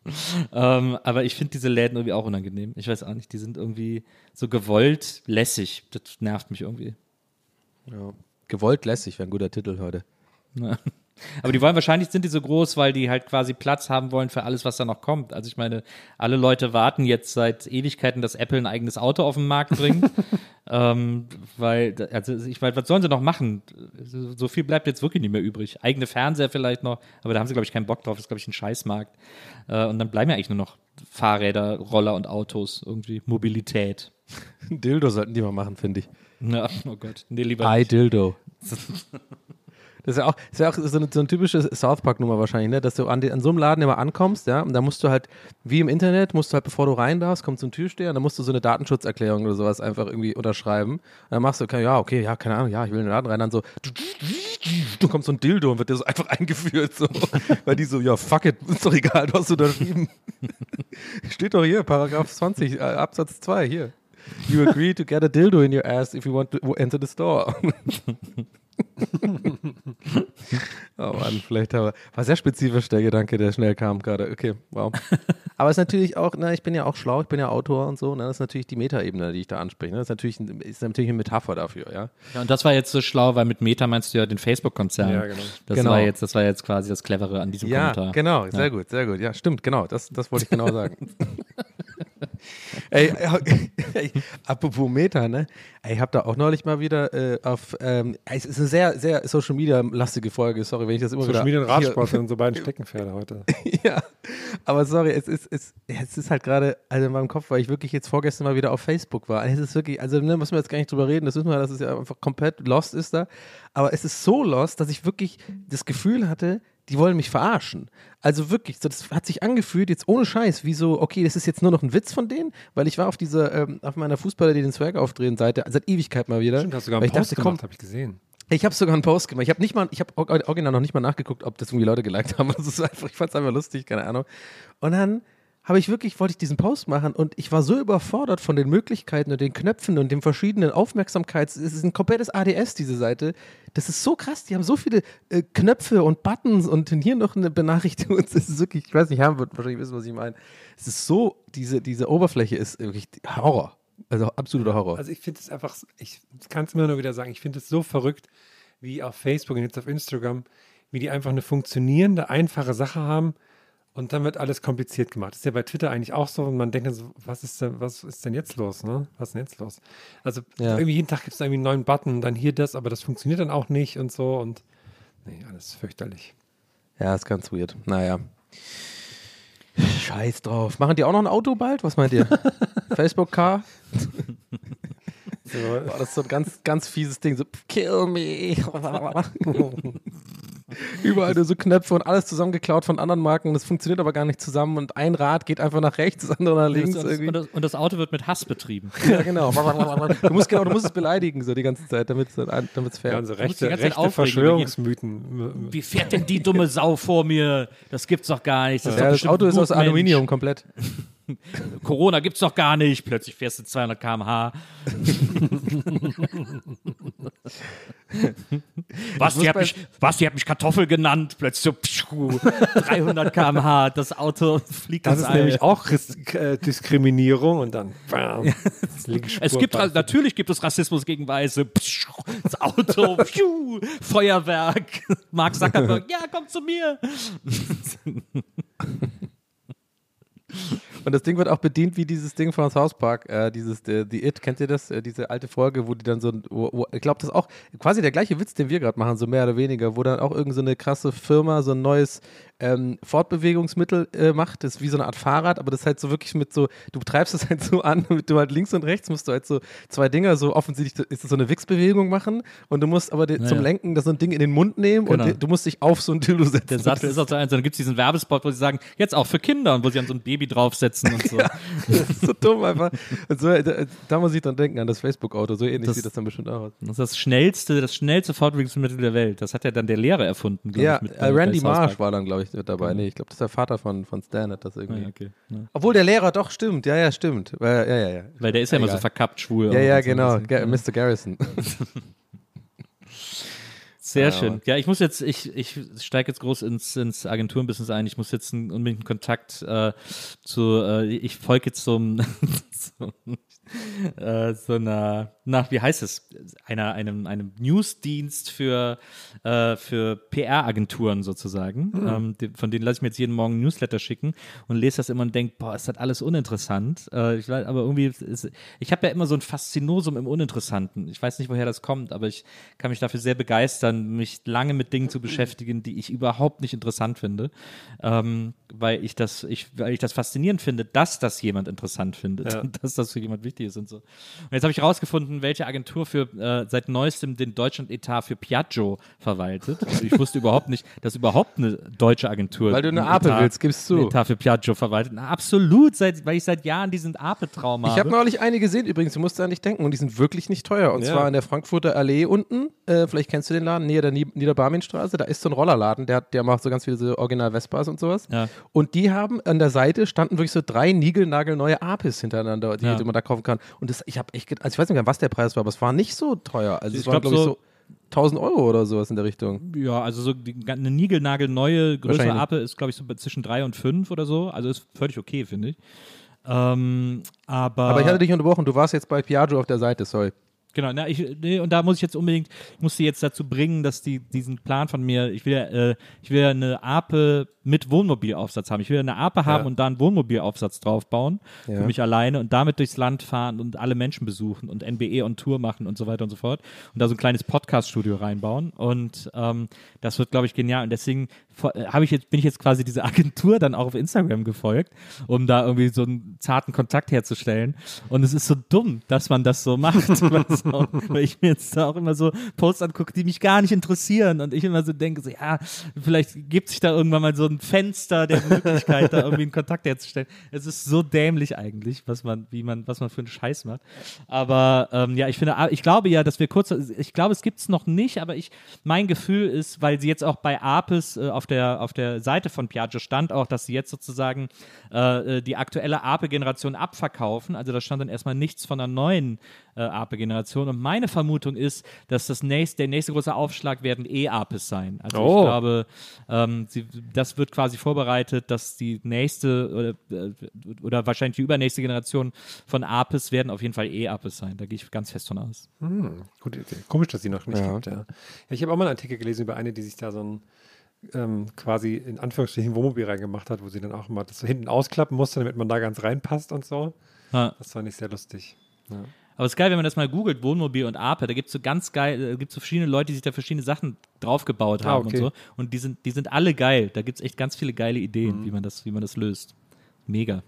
ähm, aber ich finde diese Läden irgendwie auch unangenehm. Ich weiß auch nicht, die sind irgendwie so gewollt lässig. Das nervt mich irgendwie. Ja. Gewollt lässig wäre ein guter Titel heute. Ja. Aber die wollen wahrscheinlich sind die so groß, weil die halt quasi Platz haben wollen für alles, was da noch kommt. Also ich meine, alle Leute warten jetzt seit Ewigkeiten, dass Apple ein eigenes Auto auf den Markt bringt. Ähm, weil, also ich weiß, was sollen sie noch machen? So viel bleibt jetzt wirklich nicht mehr übrig. Eigene Fernseher vielleicht noch, aber da haben sie, glaube ich, keinen Bock drauf. Das ist, glaube ich, ein Scheißmarkt. Äh, und dann bleiben ja eigentlich nur noch Fahrräder, Roller und Autos, irgendwie Mobilität. Dildo sollten die mal machen, finde ich. Ja, oh Gott. Nee, lieber I nicht. Dildo. Das ist ja auch, ist ja auch so, eine, so eine typische South Park-Nummer wahrscheinlich, ne? dass du an, den, an so einem Laden immer ankommst, ja, und da musst du halt, wie im Internet, musst du halt, bevor du rein darfst, kommt ein Türsteher und dann musst du so eine Datenschutzerklärung oder sowas einfach irgendwie unterschreiben. Und dann machst du, ja, okay, ja, keine Ahnung, ja, ich will in den Laden rein, dann so, du kommst so ein Dildo und wird dir so einfach eingeführt, so. Weil die so, ja, fuck it, ist doch egal, du hast unterschrieben. Steht doch hier, Paragraph 20, äh, Absatz 2, hier. You agree to get a dildo in your ass if you want to enter the store. oh Mann, vielleicht aber. War sehr spezifisch der Gedanke, der schnell kam gerade. Okay, wow. Aber es ist natürlich auch, ne, ich bin ja auch schlau, ich bin ja Autor und so, ne, das ist natürlich die Metaebene, die ich da anspreche. Ne? Das ist natürlich, ist natürlich eine Metapher dafür, ja. Ja, und das war jetzt so schlau, weil mit Meta meinst du ja den Facebook-Konzern. Ja, genau. Das, Genau. war jetzt, das war jetzt quasi das Clevere an diesem Ja, Kommentar. genau, sehr gut, sehr gut. Ja, stimmt, genau, das, das wollte ich genau sagen. ey, ey, apropos Meta, ne? Ey, ich habe da auch neulich mal wieder äh, auf, ähm, es ist eine sehr, sehr Social Media lastige Folge, sorry, wenn ich das immer Social wieder Media und Radsport sind unsere beiden Steckenpferde heute. ja, aber sorry, es ist, es, es ist halt gerade, also in meinem Kopf, weil ich wirklich jetzt vorgestern mal wieder auf Facebook war. Es ist wirklich, also ne, müssen wir jetzt gar nicht drüber reden, das wissen wir, dass es ja einfach komplett lost ist da. Aber es ist so lost, dass ich wirklich das Gefühl hatte, die wollen mich verarschen. Also wirklich, so, das hat sich angefühlt, jetzt ohne Scheiß, wie so, okay, das ist jetzt nur noch ein Witz von denen, weil ich war auf dieser, ähm, auf meiner Fußballer, die den Swag aufdrehen Seite, seit Ewigkeit mal wieder. Stimmt, hast du sogar einen ich Post dachte, gemacht, habe ich gesehen. ich habe sogar einen Post gemacht. Ich habe nicht mal, ich habe original noch nicht mal nachgeguckt, ob das irgendwie Leute geliked haben. Ist einfach, ich fand es einfach lustig, keine Ahnung. Und dann habe ich wirklich, wollte ich diesen Post machen und ich war so überfordert von den Möglichkeiten und den Knöpfen und den verschiedenen Aufmerksamkeits. Es ist ein komplettes ADS, diese Seite. Das ist so krass. Die haben so viele äh, Knöpfe und Buttons und hier noch eine Benachrichtigung. Es ist wirklich, ich weiß nicht, Herr wird wahrscheinlich wissen, was ich meine. Es ist so, diese, diese Oberfläche ist wirklich Horror. Also absoluter Horror. Also ich finde es einfach, ich kann es immer nur wieder sagen, ich finde es so verrückt, wie auf Facebook und jetzt auf Instagram, wie die einfach eine funktionierende, einfache Sache haben und dann wird alles kompliziert gemacht. Das ist ja bei Twitter eigentlich auch so und man denkt dann so, was ist denn, was ist denn jetzt los, ne? Was ist denn jetzt los? Also Ja. irgendwie jeden Tag gibt es irgendwie einen neuen Button, dann hier das, aber das funktioniert dann auch nicht und so und nee, alles fürchterlich. Ja, ist ganz weird. Naja. Scheiß drauf. Machen die auch noch ein Auto bald? Was meint ihr? Facebook Car? So, Boah, das ist so ein ganz, ganz fieses Ding. So, kill me. Überall nur so Knöpfe und alles zusammengeklaut von anderen Marken. Das funktioniert aber gar nicht zusammen. Und ein Rad geht einfach nach rechts, das andere nach links. und, das, und, das, und das Auto wird mit Hass betrieben. Ja, genau. Du musst, genau, du musst es beleidigen so die ganze Zeit, damit es fair ja, ist. rechte, rechte aufregen Verschwörungsmythen. Wie fährt denn die dumme Sau vor mir? Das gibt's doch gar nicht. Das, Ja, das Auto ist aus. Aluminium komplett. Corona gibt's doch gar nicht. Plötzlich fährst du 200 km/h. Basti hat, mich, Basti hat mich Kartoffel genannt. Plötzlich so pschuh, 300 km/h. Das Auto fliegt Das ist All. nämlich auch äh, Diskriminierung und dann bam, Es gibt natürlich gibt es Rassismus gegen Weiße. Das Auto, Feuerwerk. Mark Zuckerberg, ja, komm zu mir. Und das Ding wird auch bedient wie dieses Ding von South Park, äh, dieses äh, The It, kennt ihr das? Äh, diese alte Folge, wo die dann so, wo, wo, ich glaube, das ist auch quasi der gleiche Witz, den wir gerade machen, so mehr oder weniger, wo dann auch irgendeine so eine krasse Firma so ein neues ähm, Fortbewegungsmittel äh, macht, das ist wie so eine Art Fahrrad, aber das halt so wirklich mit so, du treibst es halt so an, damit du halt links und rechts musst du halt so zwei Dinger, so offensichtlich ist das so eine Wichsbewegung machen und du musst aber den, zum ja. Lenken das so ein Ding in den Mund nehmen Genau. und du musst dich auf so ein Dildo setzen. Der Satz ist auch so eins, dann gibt es diesen Werbespot, wo sie sagen, jetzt auch für Kinder und wo sie an so ein Baby draufsetzen und so. Das ist so dumm einfach. So, da, da muss ich dann denken an das Facebook-Auto. So ähnlich Das- sieht das dann bestimmt aus. Das ist das schnellste, das schnellste Fortbewegungsmittel der Welt. Das hat ja dann der Lehrer erfunden, glaube Ja, ich. mit- äh, Randy. Marsh war dann, glaube ich, dabei. Nee, ich glaube, das ist der Vater von, von Stan, hat das Ah, irgendwie. ja, okay. ja. Obwohl der Lehrer doch stimmt. Ja, ja, stimmt. Weil, ja, ja, ja. Weil der ist ja immer so verkappt schwul. Ja, ja, so. genau. Ga- Mr. Garrison. Sehr Ja, schön. Ja, ich muss jetzt, ich, ich steige jetzt groß ins, ins Agenturenbusiness ein. Ich muss jetzt einen, unbedingt einen Kontakt äh, zu, äh, ich folge jetzt zum, so, äh, so einer, nach, wie heißt es, einer, einem, einem Newsdienst für, äh, für PR-Agenturen sozusagen. Ähm, die, von denen lasse ich mir jetzt jeden Morgen ein Newsletter schicken und lese das immer und denke, boah, ist das alles uninteressant. Äh, ich weiß, aber irgendwie, ist, ich habe ja immer so ein Faszinosum im Uninteressanten. Ich weiß nicht, woher das kommt, aber ich kann mich dafür sehr begeistern, mich lange mit Dingen zu beschäftigen, die ich überhaupt nicht interessant finde. Ähm, weil ich das, ich, weil ich das faszinierend finde, dass das jemand interessant findet Ja. und dass das für jemand wichtig ist und so. Und jetzt habe ich rausgefunden, welche Agentur für äh, seit neuestem den Deutschland-Etat für Piaggio verwaltet. Also ich wusste überhaupt nicht, dass überhaupt eine deutsche Agentur Weil du eine Ape Etat- willst, gibst du. Etat für Piaggio verwaltet. Na, absolut, seit, weil ich seit Jahren diesen Ape-Traum habe. Ich habe neulich eine gesehen übrigens, du musst da nicht denken und die sind wirklich nicht teuer. Und Ja. zwar in der Frankfurter Allee unten, äh, vielleicht kennst du den Laden, näher der Nie- Niederbarmenstraße, da ist so ein Rollerladen, der, hat- der macht so ganz viele so Original Vespas und sowas. Ja. Und die haben an der Seite standen wirklich so drei niegelnagelneue Apis hintereinander, die, Ja. man da kaufen kann. Und das, ich habe echt, also ich weiß nicht mehr, was der Preis war, aber es war nicht so teuer. Also Ich es war, glaub, glaube ich, so- so 1000 Euro oder sowas in der Richtung. Ja, also so die, eine niegelnagelneue größere. Ape ist, glaube ich, so zwischen drei und fünf oder so. Also ist völlig okay, finde ich. Ähm, aber, Aber ich hatte dich unterbrochen, du warst jetzt bei Piaggio auf der Seite, sorry. Genau, na, ich, nee, und da muss ich jetzt unbedingt, ich muss sie jetzt dazu bringen, dass die diesen Plan von mir, ich will ja, äh, ich will ja eine Ape mit Wohnmobilaufsatz haben. Ich will eine Ape haben Ja. und da einen Wohnmobilaufsatz draufbauen Ja. für mich alleine und damit durchs Land fahren und alle Menschen besuchen und NBE on Tour machen und so weiter und so fort und da so ein kleines Podcast-Studio reinbauen und ähm, das wird, glaube ich, genial und deswegen habe ich jetzt bin ich jetzt quasi diese Agentur dann auch auf Instagram gefolgt, um da irgendwie so einen zarten Kontakt herzustellen und es ist so dumm, dass man das so macht, weil, ich mir jetzt da auch immer so Posts angucke, die mich gar nicht interessieren und ich immer so denke, so, ja, vielleicht gibt sich da irgendwann mal so ein Fenster der Möglichkeit, da irgendwie einen Kontakt herzustellen. Es ist so dämlich eigentlich, was man, wie man, was man für einen Scheiß macht. Aber ähm, ja, ich finde, ich glaube ja, dass wir kurz, ich glaube, es gibt es noch nicht, aber ich, mein Gefühl ist, weil sie jetzt auch bei Apis äh, auf der auf der Seite von Piaggio stand auch, dass sie jetzt sozusagen äh, äh, die aktuelle Ape-Generation abverkaufen. Also da stand dann erstmal nichts von einer neuen äh, Ape-Generation. Und meine Vermutung ist, dass das nächste, der nächste große Aufschlag werden E-Apes sein. Also Oh. ich glaube, ähm, sie, das wird quasi vorbereitet, dass die nächste oder, äh, oder wahrscheinlich die übernächste Generation von Apes werden auf jeden Fall E-Apes sein. Da gehe ich ganz fest von aus. Hm, Idee. Komisch, dass sie noch nicht Ja. gibt, ja. ja ich habe auch mal einen Artikel gelesen über eine, die sich da so ein ähm, quasi in Anführungsstrichen Wohnmobil reingemacht hat, wo sie dann auch mal das so hinten ausklappen musste, damit man da ganz reinpasst und so. Ja. Das fand ich sehr lustig. Ja. Aber es ist geil, wenn man das mal googelt, Wohnmobil und Ape, da gibt es so ganz geil, da gibt es so verschiedene Leute, die sich da verschiedene Sachen draufgebaut Ah, haben okay. und so. Und die sind, die sind alle geil. Da gibt es echt ganz viele geile Ideen, Mhm. wie, man das, wie man das löst. Mega.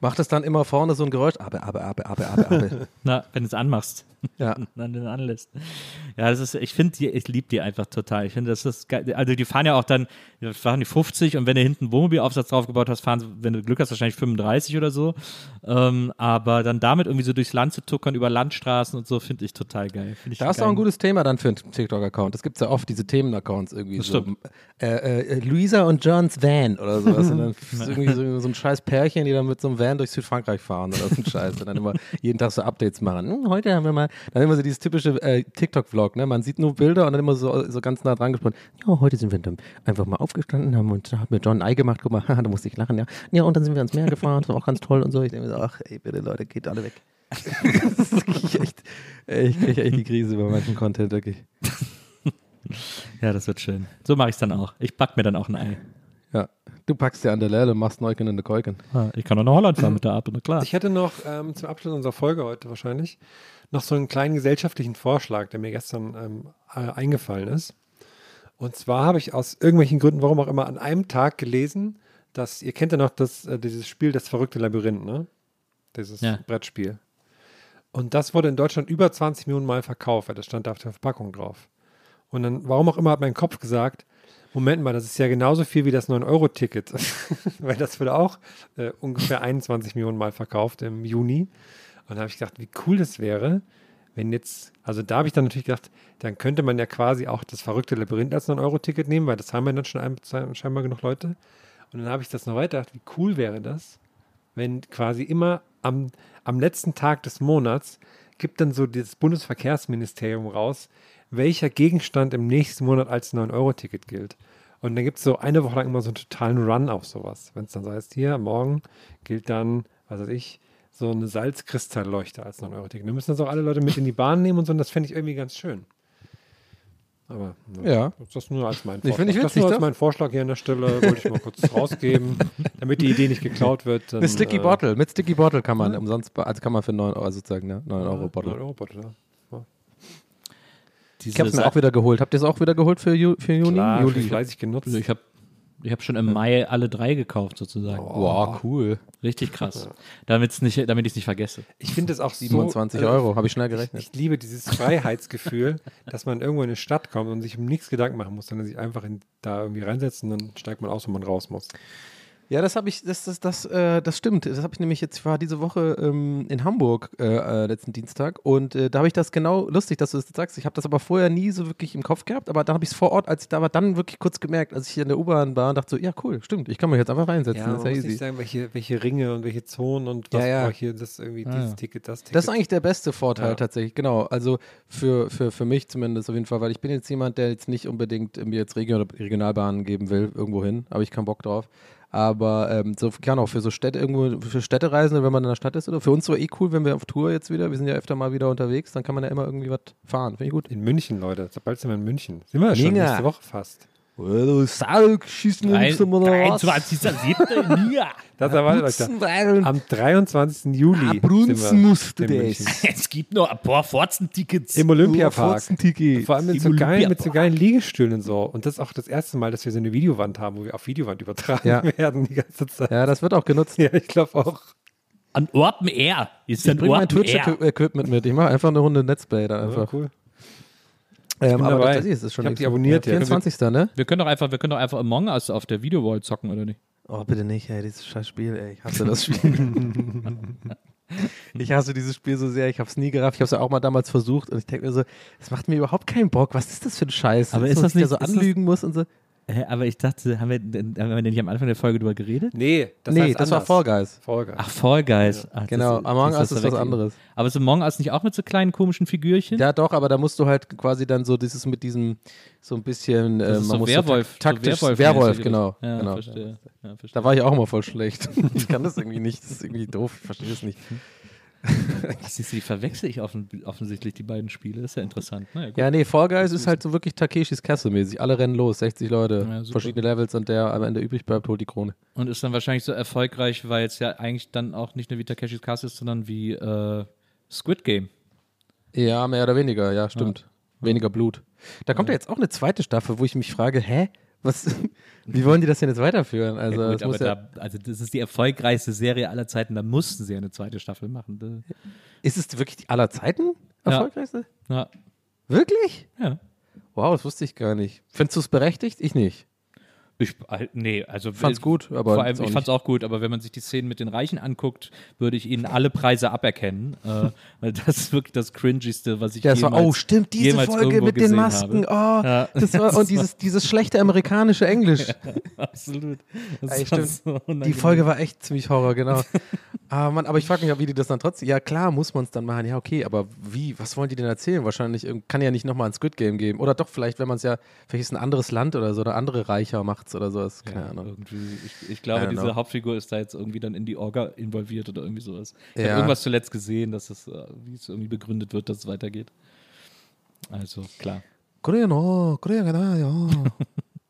Macht es dann immer vorne so ein Geräusch? Aber, aber, aber, aber, aber, aber. Na, wenn du es anmachst. ja. dann den anlässt. Ja, das ist, ich finde die, ich liebe die einfach total. Ich finde, das ist geil. Also die fahren ja auch dann, fahren die 50 und wenn du hinten einen Wohnmobilaufsatz draufgebaut hast, fahren sie, wenn du Glück hast, wahrscheinlich 35 oder so. Ähm, aber dann damit irgendwie so durchs Land zu tuckern, über Landstraßen und so, finde ich total geil. Ich Da ist geil. auch ein gutes Thema dann für einen TikTok-Account. Das gibt es ja oft, diese Themen-Accounts irgendwie. Das so. stimmt. Äh, äh, Luisa und Johns Van oder sowas. und dann ist irgendwie so, so ein scheiß Pärchen, die dann mit so einem Van durch Südfrankreich fahren oder so ein Scheiß. Und dann immer jeden Tag so Updates machen. Hm, heute haben wir mal, dann immer so dieses typische äh, TikTok-Vlog. Ne? Man sieht nur Bilder und dann immer so, so ganz nah dran gesprochen. Ja, heute sind wir dann einfach mal aufgestanden haben und da hat mir John ein Ei gemacht. Guck mal, da musste ich lachen. Ja, ja und dann sind wir ans Meer gefahren. Das war auch ganz toll und so. Ich denke mir so, ach, ey, bitte Leute, geht alle weg. das krieg ich echt, ich kriege echt die Krise bei manchen Content, wirklich. Ja, das wird schön. So mache ich es dann auch. Ich back mir dann auch ein Ei. Ja, du packst dir an der Lelle und machst Neuken in der Keuken. Ah, Ich kann auch nach Holland fahren mit der Ape, na klar. Ich hätte noch ähm, zum Abschluss unserer Folge heute wahrscheinlich noch so einen kleinen gesellschaftlichen Vorschlag, der mir gestern ähm, äh, eingefallen ist. Und zwar habe ich aus irgendwelchen Gründen, warum auch immer, an einem Tag gelesen, dass, ihr kennt ja noch das, äh, dieses Spiel, das verrückte Labyrinth, ne? Dieses Ja. Brettspiel. Und das wurde in Deutschland über 20 Millionen Mal verkauft, weil das stand da auf der Verpackung drauf. Und dann, warum auch immer, hat mein Kopf gesagt, Moment mal, das ist ja genauso viel wie das 9-Euro-Ticket. weil das wurde auch äh, ungefähr 21 Millionen Mal verkauft im Juni. Und da habe ich gedacht, wie cool das wäre, wenn jetzt, also da habe ich dann natürlich gedacht, dann könnte man ja quasi auch das verrückte Labyrinth als 9-Euro-Ticket nehmen, weil das haben ja dann schon ein, scheinbar genug Leute. Und dann habe ich das noch weiter gedacht, wie cool wäre das, wenn quasi immer am, am letzten Tag des Monats gibt dann so das Bundesverkehrsministerium raus, welcher Gegenstand im nächsten Monat als 9-Euro-Ticket gilt. Und dann gibt es so eine Woche lang immer so einen totalen Run auf sowas. Wenn es dann so heißt, hier, morgen gilt dann, was weiß ich, so eine Salzkristallleuchte als 9-Euro-Ticket. Wir müssen das auch alle Leute mit in die Bahn nehmen und so, und das fände ich irgendwie ganz schön. Aber Ja. das ist nur als mein Ich Vorschlag. finde ich das witzig, nur als mein Vorschlag hier an der Stelle, wollte ich mal kurz rausgeben, damit die Idee nicht geklaut wird. Dann, Mit Sticky äh, Bottle, mit Sticky Bottle kann man umsonst, be- also kann man für 9 Euro sozusagen, ne? 9 Euro Bottle. 9 Euro Bottle, ja. Ich hab's mir auch wieder geholt. Habt ihr es auch wieder geholt für, Ju für Juni? Klar, Juli. fleißig genutzt. Also ich habe ich hab schon im Mai alle drei gekauft, sozusagen. Wow, cool. Richtig krass. Damit's nicht, damit ich es nicht vergesse. Ich finde es auch 27 so, also Euro, habe ich schnell gerechnet. Ich liebe dieses Freiheitsgefühl, dass man irgendwo in eine Stadt kommt und sich um nichts Gedanken machen muss, sondern sich einfach in, da irgendwie reinsetzt und dann steigt man aus, wenn man raus muss. Ja, das habe ich, das, das, das, äh, das stimmt. Das habe ich nämlich jetzt, ich war diese Woche ähm, in Hamburg äh, äh, letzten Dienstag und äh, da habe ich das genau, lustig, dass du das sagst. Ich habe das aber vorher nie so wirklich im Kopf gehabt, aber dann habe ich es vor Ort, als ich da war, dann wirklich kurz gemerkt, als ich hier in der U-Bahn war und dachte so, ja cool, stimmt, ich kann mich jetzt einfach reinsetzen, Ja, das ist muss ja nicht easy. sagen, welche, welche Ringe und welche Zonen und was Ja, ja. brauche ich hier, das irgendwie, dieses ja. Ticket, das Ticket. Das ist eigentlich der beste Vorteil Ja. tatsächlich, genau. Also für, für, für mich zumindest auf jeden Fall, weil ich bin jetzt jemand, der jetzt nicht unbedingt mir jetzt Region, Regionalbahnen geben will, irgendwo hin, habe ich keinen Bock drauf. Aber ähm, so kann auch für so Städte irgendwo, für Städtereisende, wenn man in der Stadt ist, oder für uns so eh cool, wenn wir auf Tour jetzt wieder, wir sind ja öfter mal wieder unterwegs, dann kann man ja immer irgendwie was fahren. Finde ich gut. in München, Leute. Bald sind wir in München. Sind wir ja schon Mega. nächste Woche fast. Du Salk, schießen Das erwartet euch da. Am 23. Juli Brunzen sind wir musste in das. Es gibt nur ein paar Fotzen-Tickets. Im Olympiapark. Vor allem mit so, geilen, mit so geilen Liegestühlen und so. Und das ist auch das erste Mal, dass wir so eine Videowand haben, wo wir auf Videowand übertragen Ja. werden die ganze Zeit. Ja, das wird auch genutzt. Ja, ich glaube auch. An Open Air. Ist Ich ein bring mein. Twitch-Equipment mit. Ich mache einfach eine Runde Netzplay da Ja, einfach. cool. Ähm, aber dabei. das, das ist schon Ich hab längst- die abonniert Ja, jetzt. 24. ne? Wir können doch einfach, wir können doch einfach Among Us auf der Videowall zocken, oder nicht? Oh, bitte nicht, ey, dieses scheiß Spiel, ey. Ich hasse das Spiel. ich hasse dieses Spiel so sehr. Ich habe es nie gerafft. Ich habe es ja auch mal damals versucht und ich denke mir so, das macht mir überhaupt keinen Bock. Was ist das für ein Scheiß? Aber ist man das sich da nicht- so ist das- anlügen muss und so? Hä, aber ich dachte, haben wir, denn- haben wir denn nicht am Anfang der Folge drüber geredet? Nee, das, nee, heißt das war. Fall Guys. Fall Guys. Ach, Fall Guys. Ach, das Genau, ist- Among das Us ist was verwechseln. anderes. Aber ist Among Us nicht auch mit so kleinen komischen Figürchen? Ja, doch, aber da musst du halt quasi dann so dieses mit diesem, so ein bisschen, äh, das ist man so muss Werwolf. so tak- taktisch, so Werwolf, Werwolf-mäßig genau. Ja, genau. verstehe. Ja, verstehe. Da war ich auch mal voll schlecht. ich kann das irgendwie nicht. Das ist irgendwie doof. Ich verstehe das nicht. Siehst du, die verwechsel ich offen, offensichtlich, die beiden Spiele. ist ja interessant. Naja. Ja, nee, Fall Guys ist halt so wirklich Takeshis Castle mäßig. Alle rennen los, 60 Leute, Ja, verschiedene Levels und der am Ende übrig bleibt, holt die Krone. Und ist dann wahrscheinlich so erfolgreich, weil es ja eigentlich dann auch nicht nur wie Takeshis Castle ist, sondern wie äh, Squid Game. Ja, mehr oder weniger, ja, stimmt. Weniger Blut. Da kommt ja jetzt auch eine zweite Staffel, wo ich mich frage, hä? Was, wie wollen die das denn jetzt weiterführen? Also, ja, gut, das ja, da, also das ist die erfolgreichste Serie aller Zeiten, da mussten sie ja eine zweite Staffel machen. Ist es wirklich die aller Zeiten Ja. erfolgreichste? Ja, Wirklich? ja. Wow, das wusste ich gar nicht. Findest du es berechtigt? Ich nicht. Ich, äh, nee, also Fand's gut, aber vor allem, ich fand's auch gut, aber wenn man sich die Szenen mit den Reichen anguckt, würde ich ihnen alle Preise aberkennen, äh, weil das ist wirklich das cringigste, was ich Ja, es war, jemals, oh, stimmt, diese jemals Folge mit den Masken. Habe. Oh, Ja. das war, und dieses, dieses schlechte amerikanische Englisch. Absolut. Das Ey, so Die. Folge war echt ziemlich Horror, genau. ah, Mann, aber ich frage mich wie die das dann trotzdem. Ja, klar, muss man es dann machen. Ja, okay, aber wie? Was wollen die denn erzählen? Wahrscheinlich irgend- kann ja nicht nochmal ein Squid Game geben. Oder doch, vielleicht, wenn man es ja, vielleicht ist ein anderes Land oder so, oder andere Reicher macht es oder sowas. Keine Ja, Ahnung. irgendwie, ich, ich glaube, diese know. Hauptfigur ist da jetzt irgendwie dann in die Orga involviert oder irgendwie sowas. Ich Ja. habe irgendwas zuletzt gesehen, dass es, äh, wie es irgendwie begründet wird, dass es weitergeht. Also, klar. Korea, no, Korea, ja.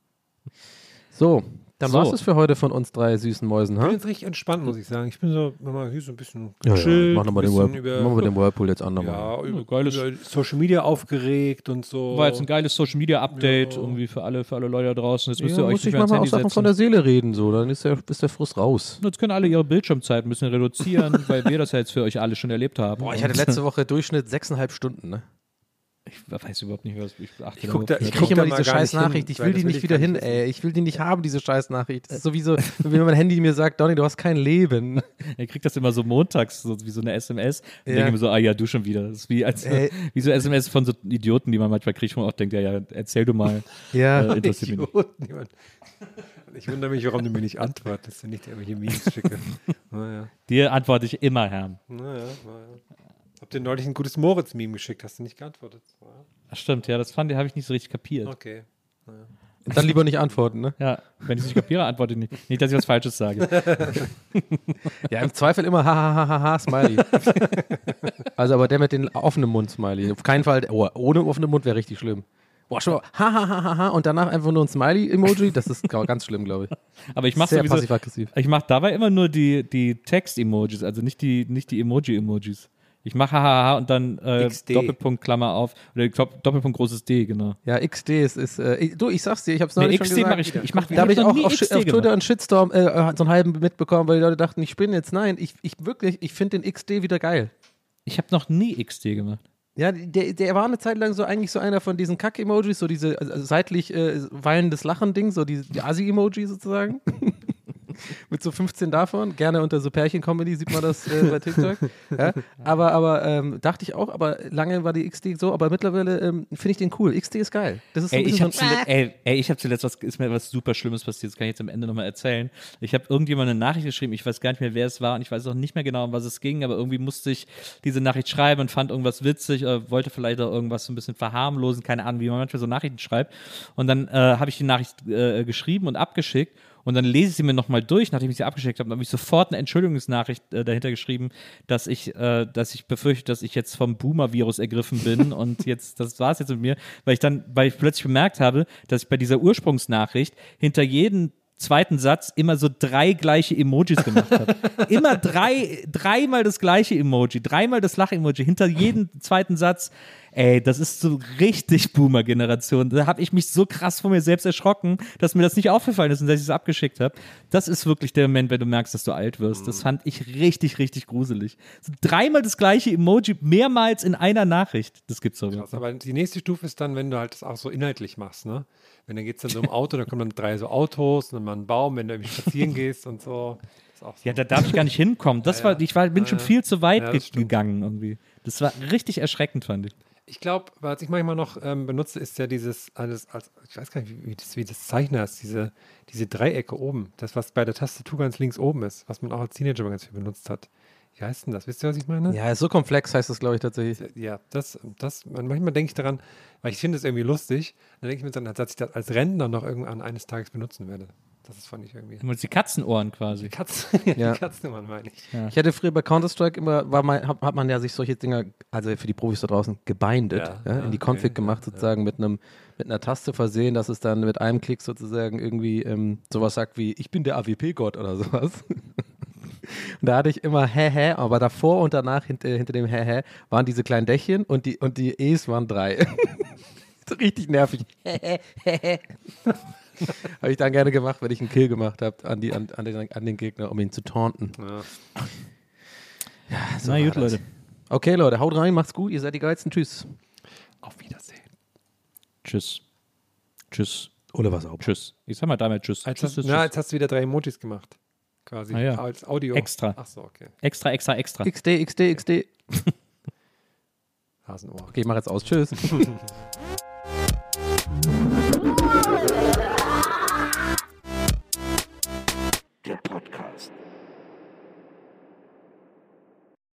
so, dann So. war es für heute von uns drei süßen Mäusen, Ich bin jetzt richtig entspannt, muss ich sagen. Ich bin so, mal hier so ein bisschen Ja, ja, gechillt, mach nochmal den, Whirl den Whirlpool jetzt an. nochmal. ja, über, geiles- über Social Media aufgeregt und so. War jetzt ein geiles Social Media Update irgendwie für alle, für alle Leute da draußen. Jetzt müsst Ja, ihr euch muss nicht ich mal auch Sachen von der Seele reden, so, dann ist der, ist der Frust raus. Jetzt können alle ihre Bildschirmzeit ein bisschen reduzieren, weil wir das ja jetzt für euch alle schon erlebt haben. Boah, ich hatte letzte Woche Durchschnitt sechseinhalb Stunden, ne? Ich weiß überhaupt nicht, was ich achte. Ich guck da- ich Ich guck kriege immer diese scheiß nicht hin, Nachricht, ich will die will nicht ich wieder hin, nicht ey. Ich will die nicht haben, diese scheiß Nachricht. Das ist sowieso, wie mein Handy mir sagt, Donny, du hast kein Leben. Er kriegt das immer so montags, so wie so eine SMS. Und Ja. denke mir so, ah ja, du schon wieder. Das ist wie, als, wie so SMS von so Idioten, die man manchmal kriegt, wo man auch denkt, ja, ja, erzähl du mal. Ja. Äh, interessiert mich nicht. Idioten, jemand. Ich wundere mich, warum du mir nicht antwortest und nicht irgendwelche Memes schicke. Naja, Dir antworte ich immer, Herr. naja, naja. Dir neulich ein gutes Moritz-Meme geschickt, hast du nicht geantwortet. Ach, stimmt, ja, das fand ich, habe ich nicht so richtig kapiert. Okay. Dann lieber nicht antworten, ne? Ja, wenn ich es nicht kapiere, antworte ich nicht. Nicht, dass ich was Falsches sage. Ja, im Zweifel immer ha ha ha ha ha Smiley. also aber der mit den offenen Mund Smiley. Auf keinen Fall, oh, ohne offenen Mund wäre richtig schlimm. Boah, schon mal, ha ha ha ha ha und danach einfach nur ein Smiley Emoji, das ist ga- ganz schlimm, glaube ich. Aber ich mache sowieso, passiv-aggressiv. ich mache dabei immer nur die, die Text-Emojis, also nicht die, nicht die Emoji-Emojis. Ich mache hahaha und dann äh. Doppelpunkt Klammer auf oder Dopp- Doppelpunkt großes D, genau. Ja, XD ist, ist äh, du, ich sag's dir, ich hab's Nee, neulich XD schon gesagt. mache ich, ich mach, da habe ich noch auch auf, auf Twitter einen Shitstorm, äh, so einen halben mitbekommen, weil die Leute dachten, ich spinne jetzt. Nein, ich, ich wirklich, ich finde den XD wieder geil. Ich habe noch nie XD gemacht. Ja, der, der war eine Zeit lang so eigentlich so einer von diesen Kack-Emojis, so diese also seitlich äh, wallendes Lachen-Ding, so die, die Asi-Emoji sozusagen. Mit so 15 davon. Gerne unter so Pärchen-Comedy sieht man das äh, bei TikTok. Ja? Aber, aber ähm, dachte ich auch, aber lange war die XD so, aber mittlerweile ähm, finde ich den cool. XD ist geil. Das ist so Ey, ein ich bisschen habe so zuletzt, ey, ey, ich hab zuletzt was, ist mir was super Schlimmes passiert, das kann ich jetzt am Ende nochmal erzählen. Ich habe irgendjemand eine Nachricht geschrieben, ich weiß gar nicht mehr, wer es war und ich weiß auch nicht mehr genau, um was es ging, aber irgendwie musste ich diese Nachricht schreiben und fand irgendwas witzig, äh, wollte vielleicht auch irgendwas so ein bisschen verharmlosen, keine Ahnung, wie man manchmal so Nachrichten schreibt. Und dann äh, habe ich die Nachricht äh, geschrieben und abgeschickt und dann lese ich sie mir nochmal durch, nachdem ich sie abgeschickt habe, dann habe ich sofort eine Entschuldigungsnachricht äh, dahinter geschrieben, dass ich, äh, dass ich befürchte, dass ich jetzt vom Boomer-Virus ergriffen bin. Und jetzt, das war es jetzt mit mir, weil ich dann, weil ich plötzlich bemerkt habe, dass ich bei dieser Ursprungsnachricht hinter jedem zweiten Satz immer so drei gleiche Emojis gemacht habe. immer drei, dreimal das gleiche Emoji, dreimal das Lach-Emoji, hinter jedem zweiten Satz. Ey, das ist so richtig Boomer-Generation. Da habe ich mich so krass von mir selbst erschrocken, dass mir das nicht aufgefallen ist und dass ich es abgeschickt habe. Das ist wirklich der Moment, wenn du merkst, dass du alt wirst. Das fand ich richtig, richtig gruselig. So dreimal das gleiche Emoji, mehrmals in einer Nachricht. Das gibt's so. Krass, aber die nächste Stufe ist dann, wenn du halt das auch so inhaltlich machst, ne? Wenn dann geht es dann so um Auto, dann kommen dann drei so Autos und dann mal ein Baum, wenn du irgendwie spazieren gehst und so. So. Ja, da darf ich gar nicht hinkommen. Das war, ich war, bin schon viel zu weit Ja, ge stimmt. gegangen irgendwie. Das war richtig erschreckend, fand ich. Ich glaube, was ich manchmal noch ähm, benutze, ist ja dieses alles, als, ich weiß gar nicht, wie, wie, das, wie das Zeichner ist, diese, diese Dreiecke oben. Das, was bei der Tastatur ganz links oben ist, was man auch als Teenager mal ganz viel benutzt hat. Wie heißt denn das? Wisst ihr, was ich meine? Ja, ist so komplex heißt das, glaube ich, tatsächlich. Ja, das, das, manchmal denke ich daran, weil ich finde es irgendwie lustig, dann denke ich mir dann, dass ich das als Rentner noch irgendwann eines Tages benutzen werde. Das ist fand ich irgendwie. Du meinst die Katzenohren quasi. Katzen, ja, Ja. die Katzennummern meine ich. Ich hatte früher bei Counter-Strike immer, war mein, hat, hat man ja sich solche Dinger, also für die Profis da draußen, gebindet, Ja, ja, ja, in die Config okay, gemacht, sozusagen mit einem mit einer Taste versehen, dass es dann mit einem Klick sozusagen irgendwie ähm, sowas sagt wie, ich bin der AWP-Gott oder sowas. Und da hatte ich immer hä hä, aber davor und danach hinter, hinter dem hä hä waren diese kleinen Dächchen und die, und die E's waren drei. so richtig nervig. habe ich dann gerne gemacht, wenn ich einen Kill gemacht habe an, die- an, an, den, an den Gegner, um ihn zu taunten. Ja. So Na war gut, das. Leute. Okay, Leute, haut rein, macht's gut, ihr seid die geilsten. Tschüss. Auf Wiedersehen. Tschüss. Tschüss. Oder was auch. Tschüss. Ich sag mal damit Tschüss. Als tschüss, hast, tschüss, na, tschüss. jetzt hast du wieder drei Emojis gemacht quasi ah, ja. als Audio. Extra. Ach so, okay. Extra, extra, extra. XD, XD, XD. Okay. Hasenohr. Okay, ich mach jetzt aus. Tschüss. Der Podcast.